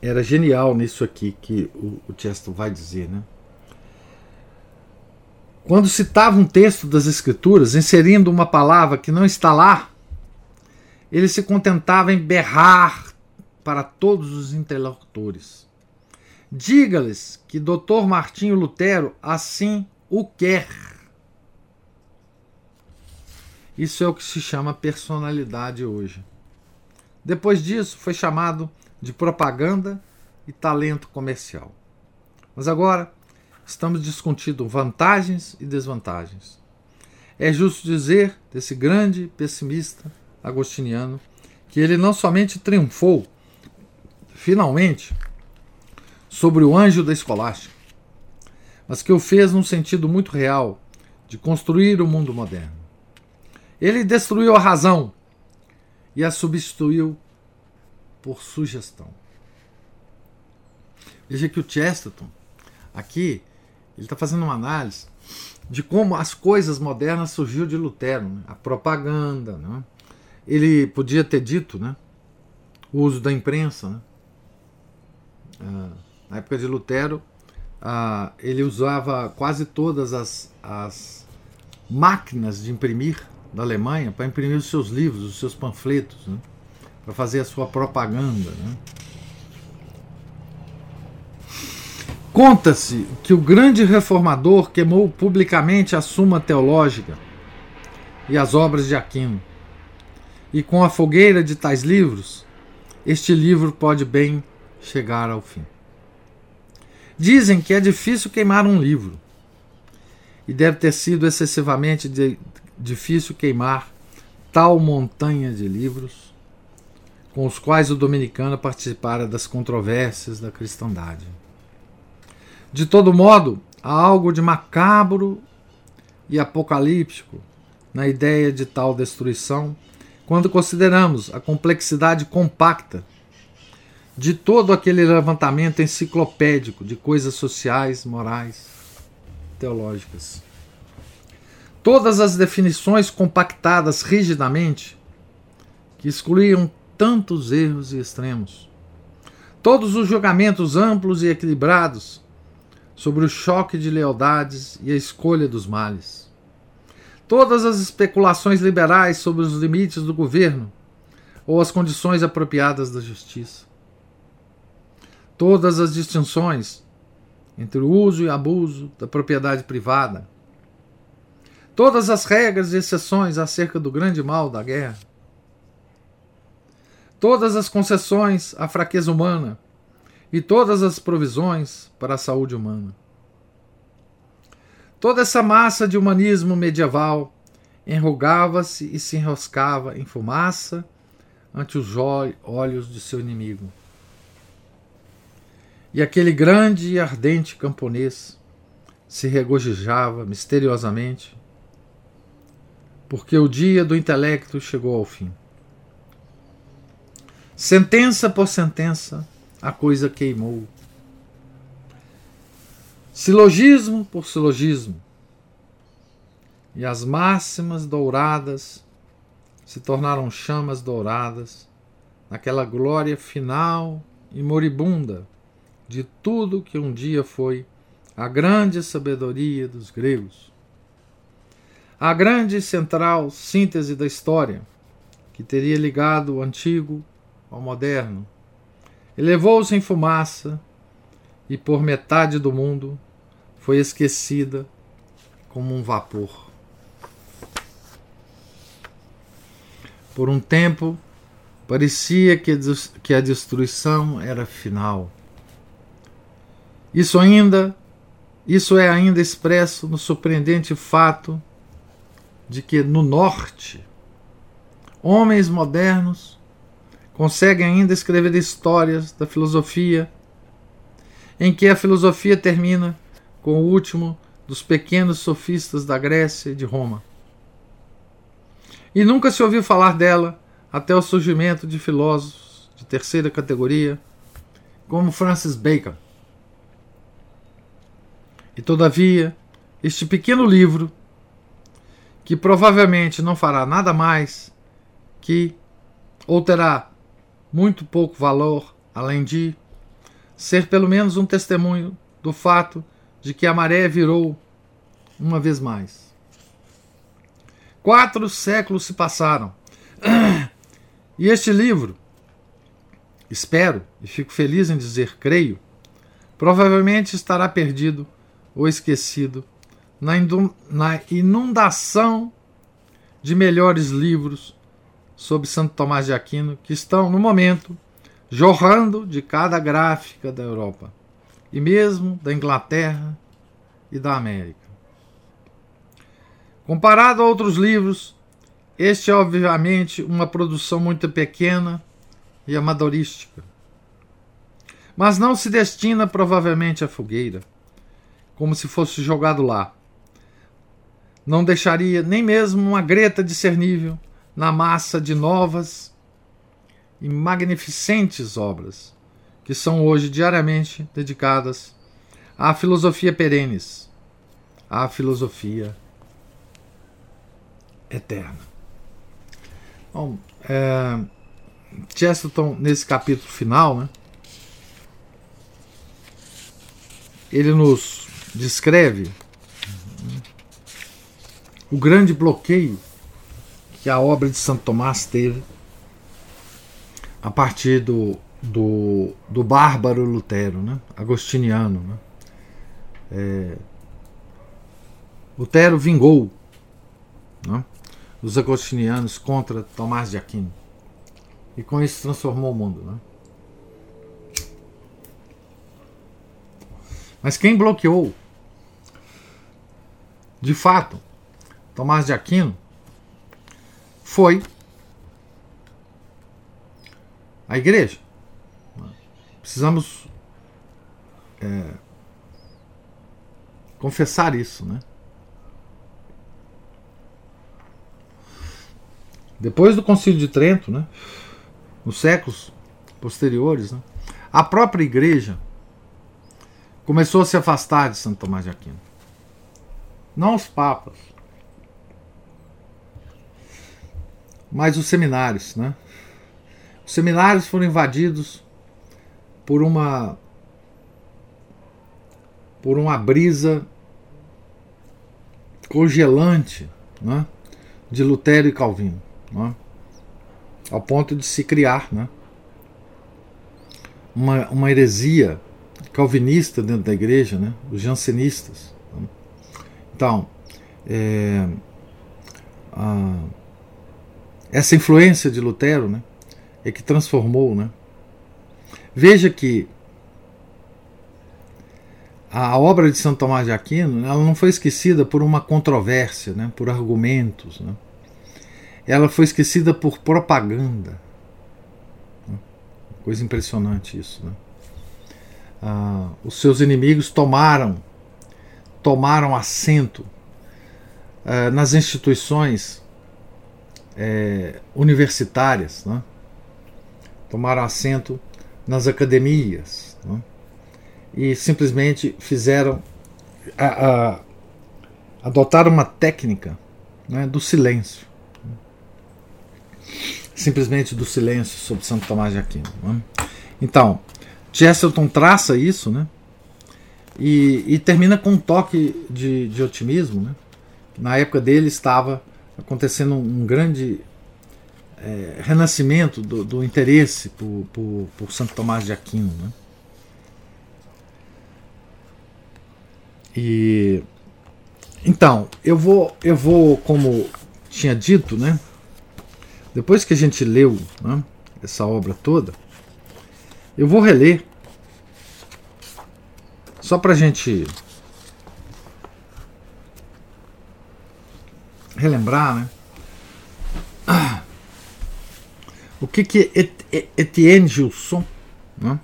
era genial nisso aqui que o, o Chesterton vai dizer, né? Quando citava um texto das Escrituras, inserindo uma palavra que não está lá, ele se contentava em berrar para todos os interlocutores. Diga-lhes que Dr. Martinho Lutero assim o quer. Isso é o que se chama personalidade hoje. Depois disso, foi chamado de propaganda e talento comercial. Mas agora estamos discutindo vantagens e desvantagens. É justo dizer desse grande pessimista agostiniano que ele não somente triunfou, finalmente, sobre o anjo da escolástica, mas que o fez num sentido muito real de construir o mundo moderno. Ele destruiu a razão e a substituiu por sugestão. Veja que o Chesterton, aqui, ele está fazendo uma análise de como as coisas modernas surgiu de Lutero, né? a propaganda. Né? Ele podia ter dito né? o uso da imprensa. Né? Ah, na época de Lutero, ah, ele usava quase todas as, as máquinas de imprimir da Alemanha para imprimir os seus livros, os seus panfletos, né? para fazer a sua propaganda. Né? Conta-se que o grande reformador queimou publicamente a Suma Teológica e as obras de Aquino. E com a fogueira de tais livros, este livro pode bem chegar ao fim. Dizem que é difícil queimar um livro, e deve ter sido excessivamente difícil queimar tal montanha de livros com os quais o dominicano participara das controvérsias da cristandade. De todo modo, há algo de macabro e apocalíptico na ideia de tal destruição quando consideramos a complexidade compacta de todo aquele levantamento enciclopédico de coisas sociais, morais, teológicas. Todas as definições compactadas rigidamente, que excluíam tantos erros e extremos. Todos os julgamentos amplos e equilibrados sobre o choque de lealdades e a escolha dos males. Todas as especulações liberais sobre os limites do governo ou as condições apropriadas da justiça. Todas as distinções entre o uso e abuso da propriedade privada. Todas as regras e exceções acerca do grande mal da guerra. Todas as concessões à fraqueza humana e todas as provisões para a saúde humana. Toda essa massa de humanismo medieval enrugava-se e se enroscava em fumaça ante os olhos de seu inimigo. E aquele grande e ardente camponês se regozijava misteriosamente, porque o dia do intelecto chegou ao fim. Sentença por sentença, a coisa queimou. Silogismo por silogismo. E as máximas douradas se tornaram chamas douradas naquela glória final e moribunda de tudo que um dia foi a grande sabedoria dos gregos. A grande central síntese da história, que teria ligado o antigo ao moderno, elevou-se em fumaça e por metade do mundo foi esquecida como um vapor. Por um tempo, parecia que a destruição era final. Isso ainda, isso é ainda expresso no surpreendente fato de que no norte, homens modernos conseguem ainda escrever histórias da filosofia em que a filosofia termina com o último dos pequenos sofistas da Grécia e de Roma. E nunca se ouviu falar dela até o surgimento de filósofos de terceira categoria, como Francis Bacon. E todavia, este pequeno livro, que provavelmente não fará nada mais que, ou terá muito pouco valor, além de ser pelo menos um testemunho do fato de que a maré virou uma vez mais. Quatro séculos se passaram. E este livro, espero e fico feliz em dizer creio, provavelmente estará perdido ou esquecido na inundação de melhores livros sobre Santo Tomás de Aquino que estão, no momento, jorrando de cada gráfica da Europa e mesmo da Inglaterra e da América. Comparado a outros livros, este é obviamente uma produção muito pequena e amadorística. Mas não se destina provavelmente à fogueira, como se fosse jogado lá. Não deixaria nem mesmo uma greta discernível na massa de novas e magnificentes obras que são hoje diariamente dedicadas à filosofia perenes, à filosofia eterna. Bom, é, Chesterton, nesse capítulo final, né, ele nos descreve o grande bloqueio que a obra de Santo Tomás teve a partir do, do, do bárbaro Lutero, né? agostiniano. Né? É, Lutero vingou né? os agostinianos contra Tomás de Aquino e com isso transformou o mundo. Né? Mas quem bloqueou, de fato, Tomás de Aquino foi a igreja. Precisamos é, confessar isso, né? Depois do Concílio de Trento, né, nos séculos posteriores, né, a própria igreja começou a se afastar de Santo Tomás de Aquino. Não os papas, mas os seminários. Né? Os seminários foram invadidos por uma por uma brisa congelante né, de Lutero e Calvino né? ao ponto de se criar né? uma, uma heresia calvinista dentro da igreja, né? os jansenistas. Né? Então, é, a, essa influência de Lutero né, é que transformou. Né? Veja que a obra de Santo Tomás de Aquino ela não foi esquecida por uma controvérsia, né, por argumentos. Né? ela foi esquecida por propaganda. Coisa impressionante isso. Né? Ah, os seus inimigos tomaram tomaram assento ah, nas instituições é, universitárias, né? tomaram assento nas academias né? e simplesmente fizeram a, a, adotaram uma técnica né, do silêncio simplesmente do silêncio sobre Santo Tomás de Aquino. Né? Então, Chesterton traça isso, né? E, e, termina com um toque de, de otimismo, né? Na época dele estava acontecendo um grande é, renascimento do, do interesse por, por, por, Santo Tomás de Aquino, né? E então, eu vou, eu vou, como tinha dito, né? Depois que a gente leu né, essa obra toda, eu vou reler só para a gente relembrar, né? O que que Etienne Gilson né,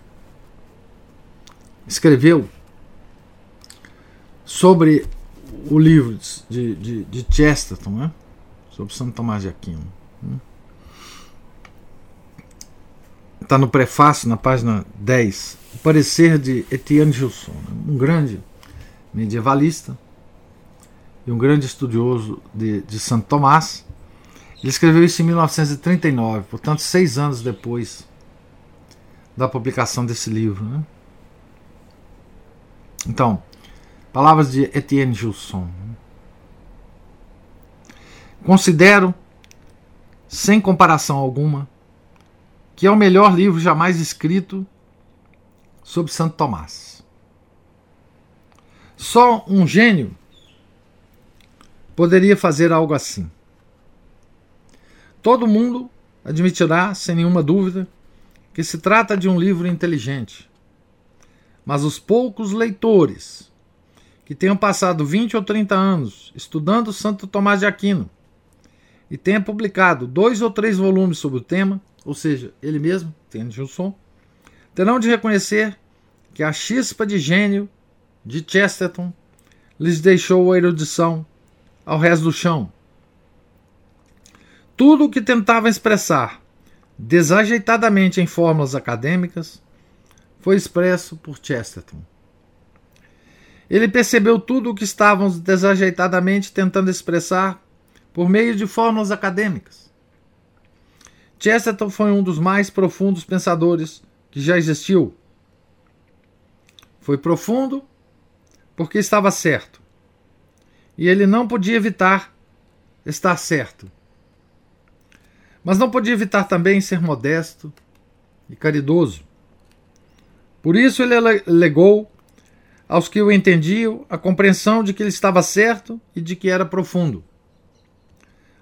escreveu sobre o livro de, de, de Chesterton, né? sobre Santo Tomás de Aquino. Está no prefácio, na página 10, o parecer de Etienne Gilson, né? um grande medievalista e um grande estudioso de, de Santo Tomás. Ele escreveu isso em 1939, portanto, seis anos depois da publicação desse livro. Né? Então, palavras de Etienne Gilson. Considero, sem comparação alguma, que é o melhor livro jamais escrito sobre Santo Tomás. Só um gênio poderia fazer algo assim. Todo mundo admitirá, sem nenhuma dúvida, que se trata de um livro inteligente. Mas os poucos leitores que tenham passado 20 ou 30 anos estudando Santo Tomás de Aquino e tenha publicado dois ou três volumes sobre o tema, ou seja, ele mesmo, Gilson, terão de reconhecer que a chispa de gênio de Chesterton lhes deixou a erudição ao resto do chão. Tudo o que tentava expressar desajeitadamente em fórmulas acadêmicas foi expresso por Chesterton. Ele percebeu tudo o que estavam desajeitadamente tentando expressar por meio de fórmulas acadêmicas. Chesterton foi um dos mais profundos pensadores que já existiu. Foi profundo porque estava certo. E ele não podia evitar estar certo. Mas não podia evitar também ser modesto e caridoso. Por isso ele legou aos que o entendiam a compreensão de que ele estava certo e de que era profundo.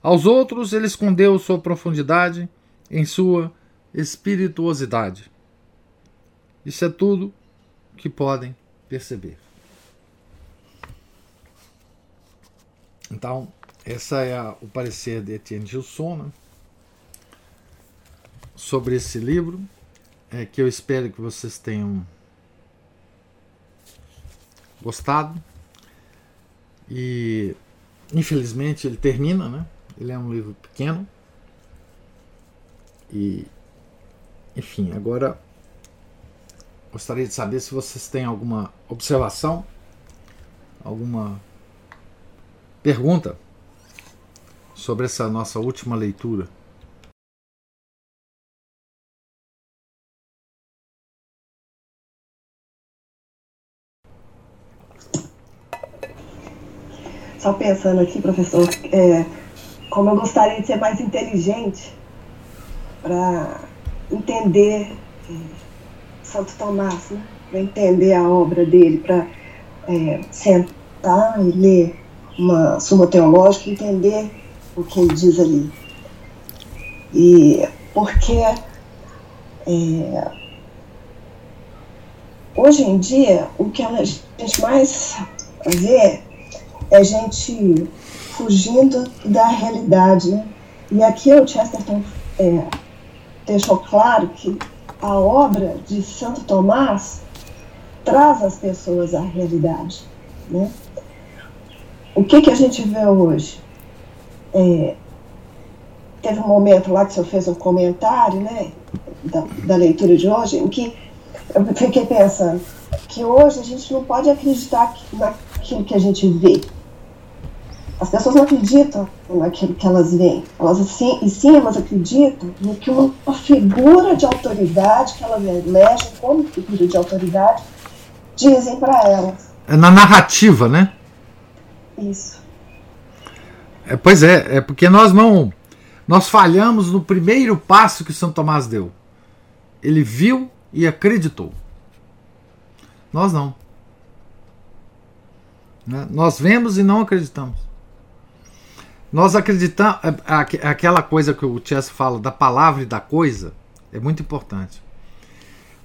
Aos outros ele escondeu sua profundidade em sua espirituosidade. Isso é tudo que podem perceber. Então, essa é o parecer de Etienne Gilson né, sobre esse livro, é, que eu espero que vocês tenham gostado. E infelizmente ele termina, né? Ele é um livro pequeno. E, enfim, agora gostaria de saber se vocês têm alguma observação, alguma pergunta sobre essa nossa última leitura. Só pensando aqui, professor, é, como eu gostaria de ser mais inteligente para entender é, Santo Tomás, né? para entender a obra dele, para é, sentar e ler uma suma teológica entender o que ele diz ali. E porque é, hoje em dia o que a gente mais vê é gente fugindo da realidade. Né? E aqui o Chesterton é, deixou claro que a obra de Santo Tomás traz as pessoas à realidade. Né? O que, que a gente vê hoje? É, teve um momento lá que o senhor fez um comentário né, da, da leitura de hoje, em que eu fiquei pensando que hoje a gente não pode acreditar naquilo que a gente vê. As pessoas não acreditam naquilo que elas veem, elas sim, e sim elas acreditam no que uma figura de autoridade que elas elegem como figura de autoridade dizem para elas. É na narrativa, né? Isso. É, pois é, é porque nós não. Nós falhamos no primeiro passo que São Tomás deu. Ele viu e acreditou. Nós não. Né? Nós vemos e não acreditamos. Nós acreditamos. Aquela coisa que o Chess fala da palavra e da coisa é muito importante.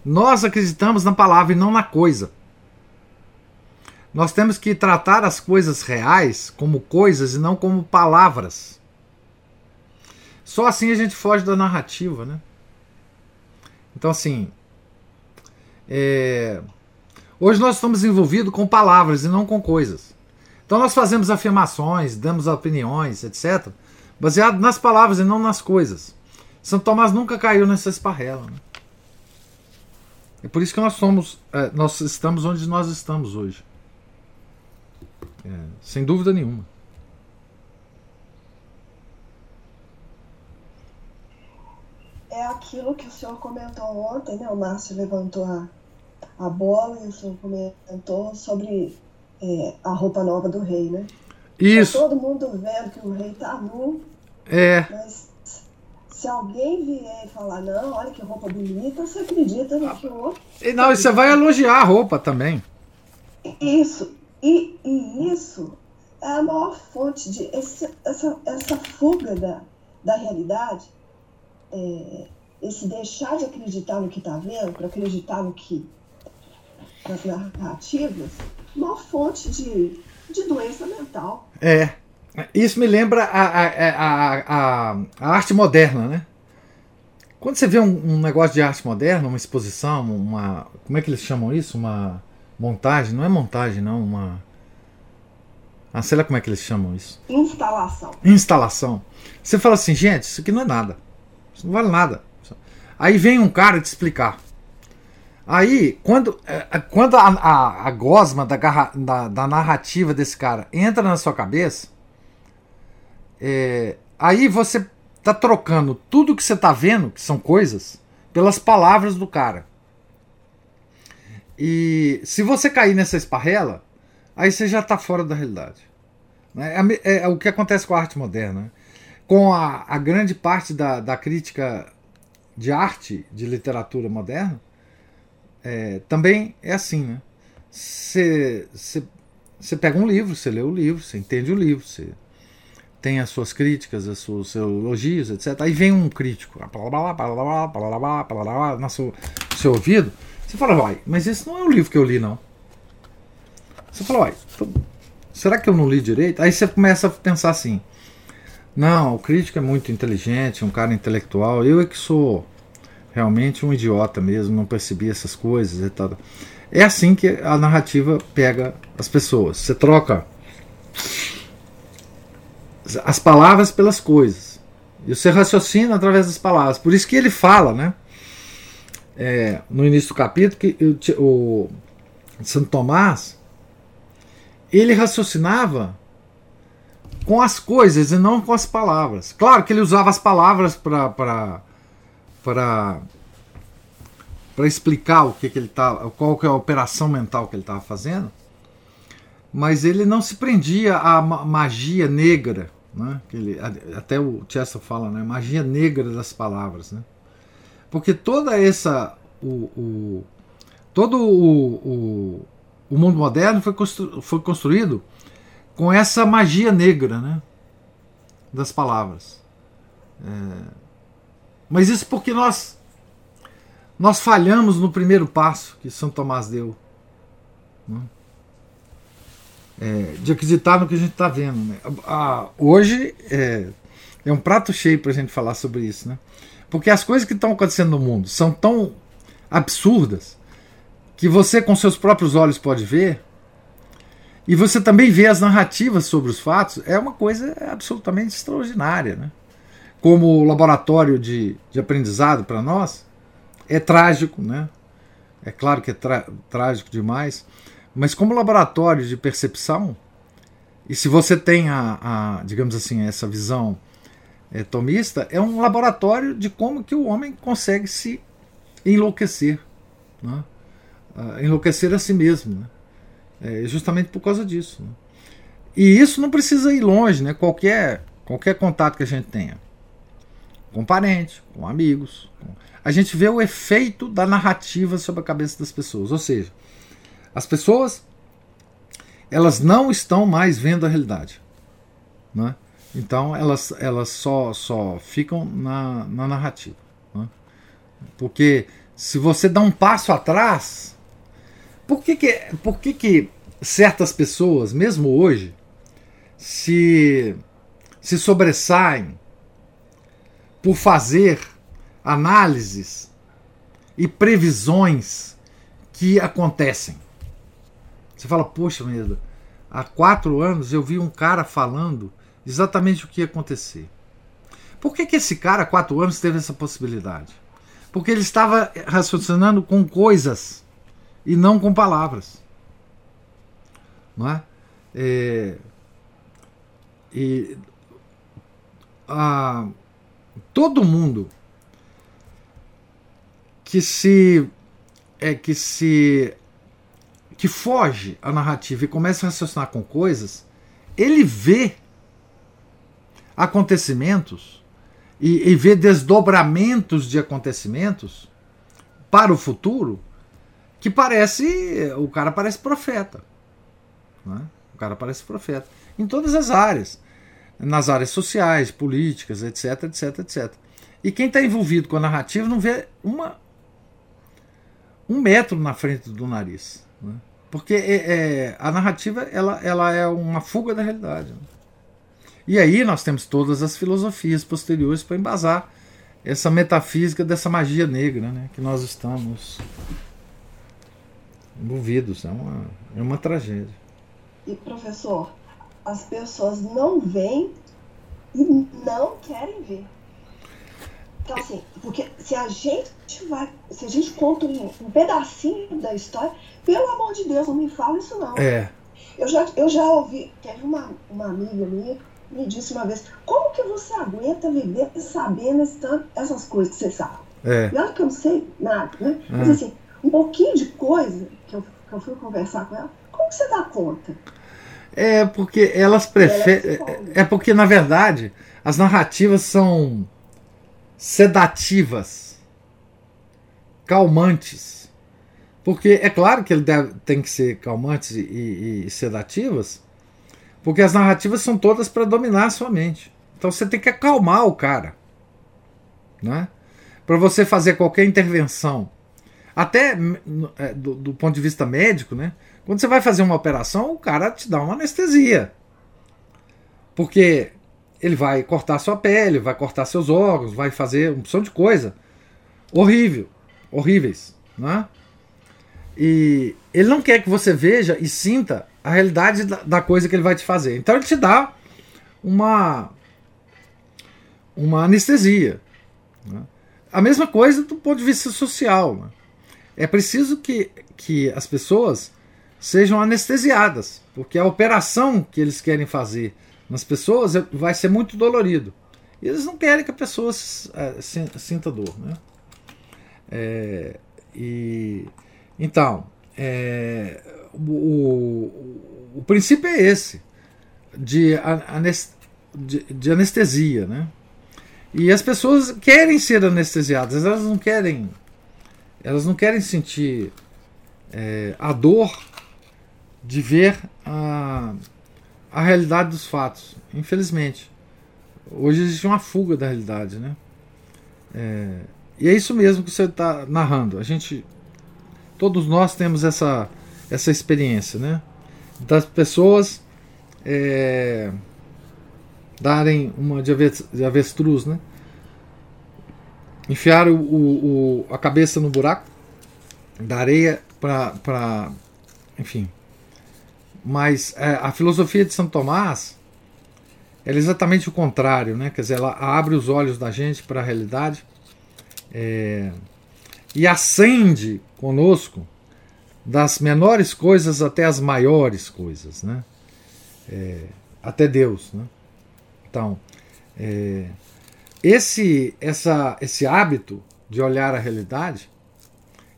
Nós acreditamos na palavra e não na coisa. Nós temos que tratar as coisas reais como coisas e não como palavras. Só assim a gente foge da narrativa, né? Então, assim. É... Hoje nós estamos envolvidos com palavras e não com coisas. Então nós fazemos afirmações, damos opiniões, etc., baseado nas palavras e não nas coisas. São Tomás nunca caiu nessa esparrela. Né? É por isso que nós somos, é, nós estamos onde nós estamos hoje. É, sem dúvida nenhuma. É aquilo que o senhor comentou ontem, né? O Márcio levantou a, a bola e o senhor comentou sobre é, a roupa nova do rei, né? Isso. Tá todo mundo vendo que o rei tá nu. É. Mas se alguém vier e falar, não, olha que roupa bonita, você acredita no que o outro. Não, e você vai elogiar a roupa também. Isso. E, e isso é a maior fonte de. Esse, essa, essa fuga da, da realidade, é, esse deixar de acreditar no que está vendo, para acreditar no que. nas narrativas, uma fonte de, de doença mental. É. Isso me lembra a, a, a, a, arte moderna, né? Quando você vê um, um, negócio de arte moderna, uma exposição, uma. Como é que eles chamam isso? Uma montagem? Não é montagem, não, uma. Ah, sei lá como é que eles chamam isso. Instalação. Instalação. Você fala assim, gente, isso aqui não é nada. Isso não vale nada. Aí vem um cara te explicar. Aí, quando, é, é, quando a, a, a gosma da, da, da, narrativa desse cara entra na sua cabeça, é, aí você tá trocando tudo que você tá vendo, que são coisas, pelas palavras do cara. E se você cair nessa esparrela, aí você já está fora da realidade. Né? É, é, o que acontece com a arte moderna. Né? Com a, a grande parte da, da crítica de arte, de literatura moderna, é, também é assim, né? Você pega um livro, você lê o livro, você entende o livro, você tem as suas críticas, os seus, elogios, etc. Aí vem um crítico, no seu, seu ouvido, você fala, vai, mas esse não é o livro que eu li, não. Você fala, vai, será que eu não li direito? Aí você começa a pensar assim, não, o crítico é muito inteligente, um cara intelectual, eu é que sou realmente um idiota mesmo, não percebi essas coisas e tal. É assim que a narrativa pega as pessoas. Você troca as palavras pelas coisas. E você raciocina através das palavras. Por isso que ele fala, né? É, no início do capítulo, que o, Santo Tomás ele raciocinava com as coisas e não com as palavras. Claro que ele usava as palavras para para para explicar o que, que ele tá, qual que é a operação mental que ele estava fazendo, mas ele não se prendia à magia negra, né? Ele, até o Chester fala, né? Magia negra das palavras, né? Porque toda essa o, o todo o, o, o, mundo moderno foi, constru, foi construído com essa magia negra, né? Das palavras. É, mas isso porque nós nós falhamos no primeiro passo que São Tomás deu. Né? É, de acreditar no que a gente está vendo. Né? Hoje é, é, um prato cheio para a gente falar sobre isso. Né? Porque as coisas que estão acontecendo no mundo são tão absurdas que você, com seus próprios olhos, pode ver. E você também vê as narrativas sobre os fatos. É uma coisa absolutamente extraordinária. Né? como laboratório de, de aprendizado para nós, é trágico, né? É claro que é trágico demais, mas como laboratório de percepção, e se você tem a, a digamos assim, essa visão tomista, é um laboratório de como que o homem consegue se enlouquecer, né? uh, enlouquecer a si mesmo, né? é justamente por causa disso. Né? E isso não precisa ir longe, né? Qualquer qualquer contato que a gente tenha com parentes, com amigos. A gente vê o efeito da narrativa sobre a cabeça das pessoas. Ou seja, as pessoas elas não estão mais vendo a realidade. Né? Então elas, elas só, só ficam na, na narrativa. Né? Porque se você dá um passo atrás, por que, que, por que, que certas pessoas, mesmo hoje, se, se sobressaem por fazer análises e previsões que acontecem? Você fala, poxa, mesmo, há quatro anos eu vi um cara falando exatamente o que ia acontecer. Por que, que esse cara, há quatro anos, teve essa possibilidade? Porque ele estava raciocinando com coisas e não com palavras. Não é? é e a, todo mundo que se é que se que foge à narrativa e começa a raciocinar com coisas, ele vê acontecimentos e, e vê desdobramentos de acontecimentos para o futuro que parece. O cara parece profeta. Né? O cara parece profeta. Em todas as áreas. Nas áreas sociais, políticas, etc, etc, etc. E quem está envolvido com a narrativa não vê uma, um metro na frente do nariz. Né? Porque é, é, a narrativa ela, ela é uma fuga da realidade. Né? E aí nós temos todas as filosofias posteriores para embasar essa metafísica dessa magia negra né, que nós estamos envolvidos. É uma, é uma tragédia. E professor, as pessoas não veem e não querem ver. Então, assim, porque se a gente vai, se a gente conta um, um, pedacinho da história, pelo amor de Deus, não me fala isso não. É. Eu já, eu já ouvi, teve uma, uma amiga minha me disse uma vez, como que você aguenta viver sabendo essas coisas que você sabe? É. E olha que eu não sei nada, né? É. Mas assim, um pouquinho de coisa que eu, que eu fui conversar com ela, como que você dá conta? É porque elas preferem. É, é porque, na verdade, as narrativas são sedativas, calmantes. Porque é claro que ele deve, tem que ser calmantes e, e, e sedativas, porque as narrativas são todas para dominar a sua mente. Então você tem que acalmar o cara. Né? Para você fazer qualquer intervenção. Até é, do, do, ponto de vista médico, né? quando você vai fazer uma operação, o cara te dá uma anestesia. Porque ele vai cortar sua pele, vai cortar seus órgãos, vai fazer uma opção de coisa horrível, horríveis, né? E ele não quer que você veja e sinta a realidade da, coisa que ele vai te fazer. Então ele te dá uma uma anestesia. Né? A mesma coisa do ponto de vista social. Né? É preciso que, que as pessoas sejam anestesiadas, porque a operação que eles querem fazer nas pessoas vai ser muito dolorido. E eles não querem que a pessoa é, sinta dor. Né? É, e, então, é, o, o, princípio é esse, de, de, de anestesia. Né? E as pessoas querem ser anestesiadas, elas não querem, elas não querem sentir é, a dor de ver a a realidade dos fatos, infelizmente. Hoje existe uma fuga da realidade, né? É, e é isso mesmo que você está narrando. A gente, todos nós temos essa essa experiência, né? Das pessoas é, darem uma de, avestruz, né? Enfiar o, o, a cabeça no buraco da areia para, enfim, mas é, a filosofia de São Tomás é exatamente o contrário, né? Quer dizer, ela abre os olhos da gente para a realidade é, e acende conosco das menores coisas até as maiores coisas, né? É, até Deus, né? Então, é, esse, essa, esse hábito de olhar a realidade,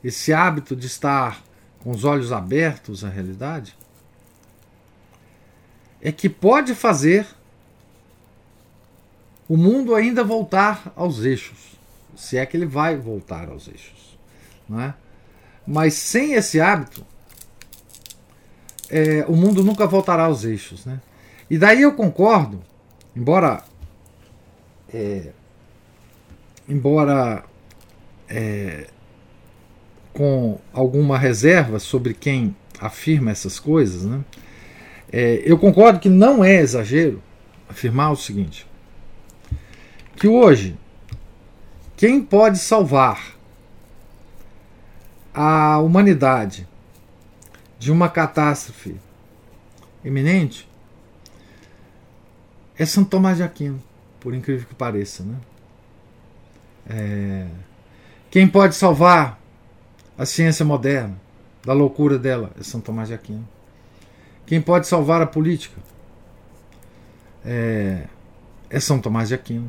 esse hábito de estar com os olhos abertos à realidade, é que pode fazer o mundo ainda voltar aos eixos, se é que ele vai voltar aos eixos, não é? Mas sem esse hábito, é, o mundo nunca voltará aos eixos. Né? E daí eu concordo, embora. É, embora é, com alguma reserva sobre quem afirma essas coisas, né? É, eu concordo que não é exagero afirmar o seguinte: que hoje, quem pode salvar a humanidade de uma catástrofe iminente é São Tomás de Aquino, por incrível que pareça. Né? É, quem pode salvar a ciência moderna da loucura dela é São Tomás de Aquino. Quem pode salvar a política é, é São Tomás de Aquino.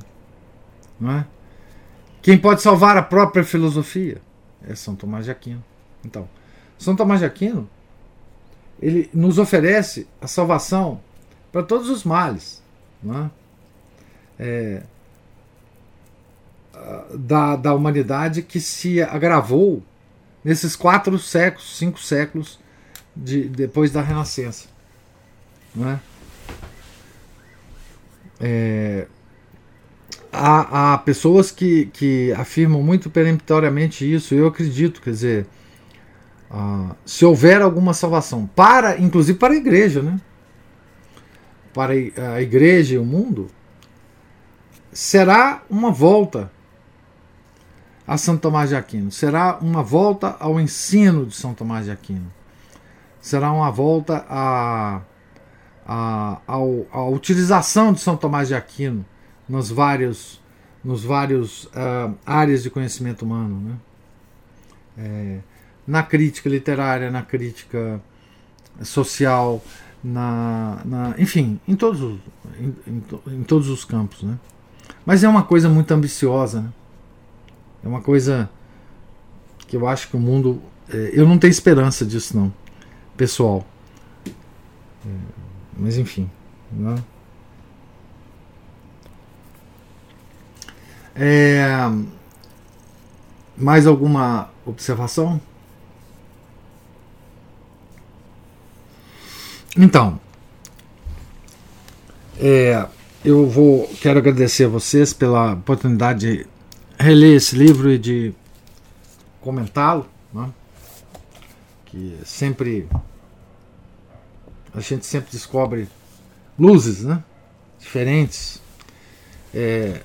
Não é? Quem pode salvar a própria filosofia é São Tomás de Aquino. Então, São Tomás de Aquino ele nos oferece a salvação para todos os males. Não é? Da, da humanidade que se agravou nesses quatro séculos, cinco séculos de, depois da Renascença. Não é? Há, há pessoas que, que afirmam muito peremptoriamente isso, eu acredito, quer dizer, uh, se houver alguma salvação, para, inclusive para a igreja, né? para a igreja e o mundo, será uma volta a São Tomás de Aquino, será uma volta ao ensino de São Tomás de Aquino, será uma volta a, a, a, a utilização de São Tomás de Aquino nos vários, nos vários uh, áreas de conhecimento humano, né? É, na crítica literária, na crítica social, na, na enfim, em todos, os, em, em, em todos os campos, né? Mas é uma coisa muito ambiciosa, né? É uma coisa que eu acho que o mundo. É, eu não tenho esperança disso, não, pessoal. É, mas enfim. Né? É, mais alguma observação? Então, é, eu vou quero agradecer a vocês pela oportunidade de reler esse livro e de comentá-lo, né? que sempre a gente sempre descobre luzes, né? diferentes é,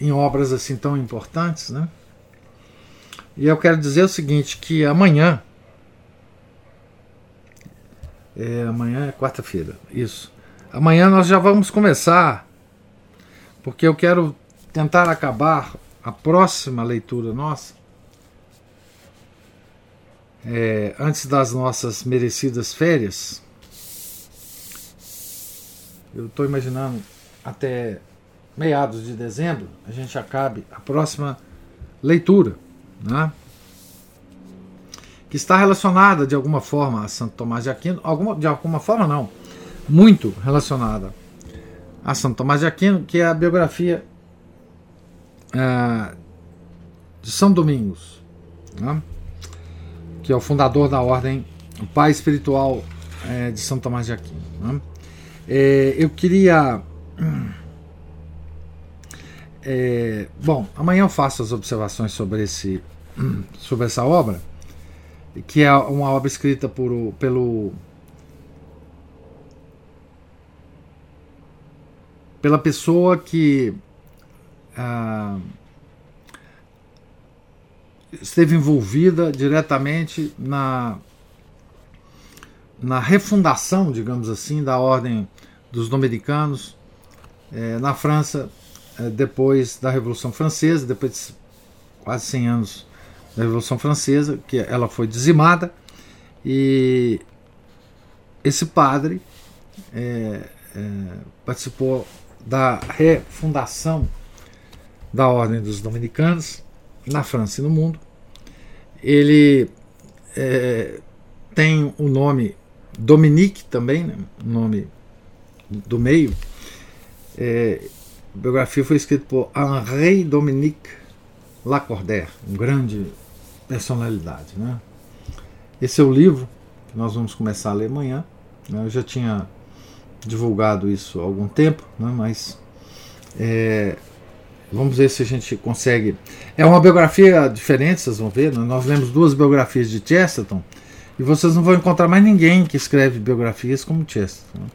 em obras assim tão importantes, né? E eu quero dizer o seguinte, que amanhã é, amanhã é quarta-feira, isso. Amanhã nós já vamos começar, porque eu quero tentar acabar a próxima leitura nossa, é, antes das nossas merecidas férias, eu estou imaginando até meados de dezembro a gente acabe a próxima leitura, né? que está relacionada de alguma forma a Santo Tomás de Aquino, alguma, de alguma forma não, muito relacionada a Santo Tomás de Aquino, que é a biografia é, de São Domingos, né? que é o fundador da ordem, o pai espiritual é, de São Tomás de Aquino. Né? É, eu queria. É, bom, amanhã eu faço as observações sobre, esse, sobre essa obra, que é uma obra escrita por, pelo pela pessoa que ah, esteve envolvida diretamente na, na refundação, digamos assim, da ordem dos dominicanos é, na França depois da Revolução Francesa, depois de quase 100 anos da Revolução Francesa, que ela foi dizimada e esse padre é, participou da refundação da Ordem dos Dominicanos, na França e no mundo. Ele é, tem o nome Dominique também, né, o nome do meio. É, a biografia foi escrita por Henri Dominique Lacordaire, um grande personalidade. Né? Esse é o livro que nós vamos começar a ler amanhã. Eu já tinha divulgado isso há algum tempo, né, mas é, vamos ver se a gente consegue. É uma biografia diferente, vocês vão ver. Né? Nós lemos duas biografias de Chesterton e vocês não vão encontrar mais ninguém que escreve biografias como Chesterton. Né?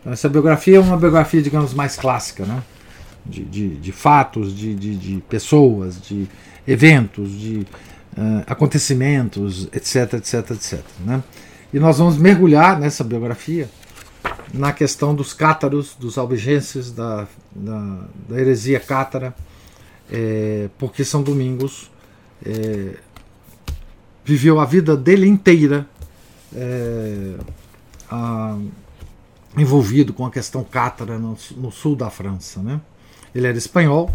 Então, essa biografia é uma biografia, digamos, mais clássica, né? De, de, de fatos, de, de, de, pessoas, de eventos, de uh, acontecimentos, etc, etc, etc. Né? E nós vamos mergulhar nessa biografia na questão dos cátaros, dos albigenses, da, da, da heresia cátara, é, porque São Domingos é, viveu a vida dele inteira é, a, envolvido com a questão cátara no, no, sul da França. Né? Ele era espanhol,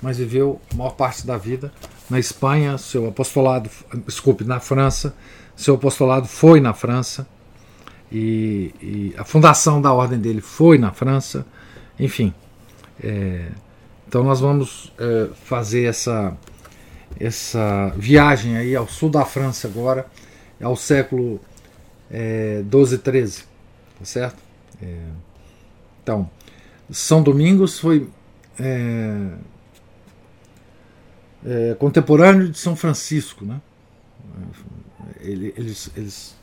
mas viveu a maior parte da vida na Espanha, seu apostolado, desculpe, na França, seu apostolado foi na França e, e, a fundação da ordem dele foi na França, enfim. É, então nós vamos é, fazer essa, essa viagem aí ao sul da França agora, ao século é, 12 13, tá certo? É, então, São Domingos foi é, é, contemporâneo de São Francisco, né? Eles, eles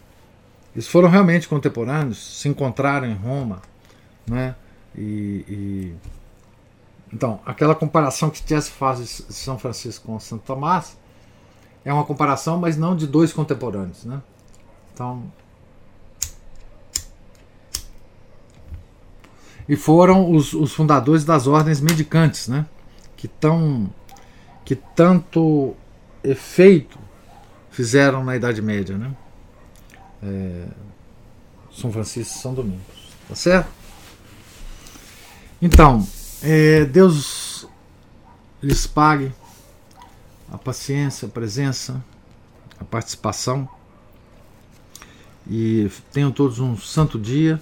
eles foram realmente contemporâneos, se encontraram em Roma, né? E, e então aquela comparação que Jess faz de São Francisco com Santo Tomás é uma comparação, mas não de dois contemporâneos, né? Então e foram os, os fundadores das ordens mendicantes, né? Que tão que tanto efeito fizeram na Idade Média, né? é, São Francisco e São Domingos. Tá certo? Então, é, Deus lhes pague a paciência, a presença, a participação. E tenham todos um santo dia.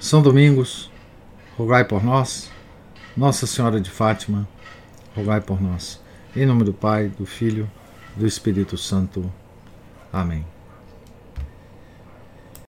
São Domingos, rogai por nós. Nossa Senhora de Fátima, rogai por nós. Em nome do Pai, do Filho, do Espírito Santo. Amém.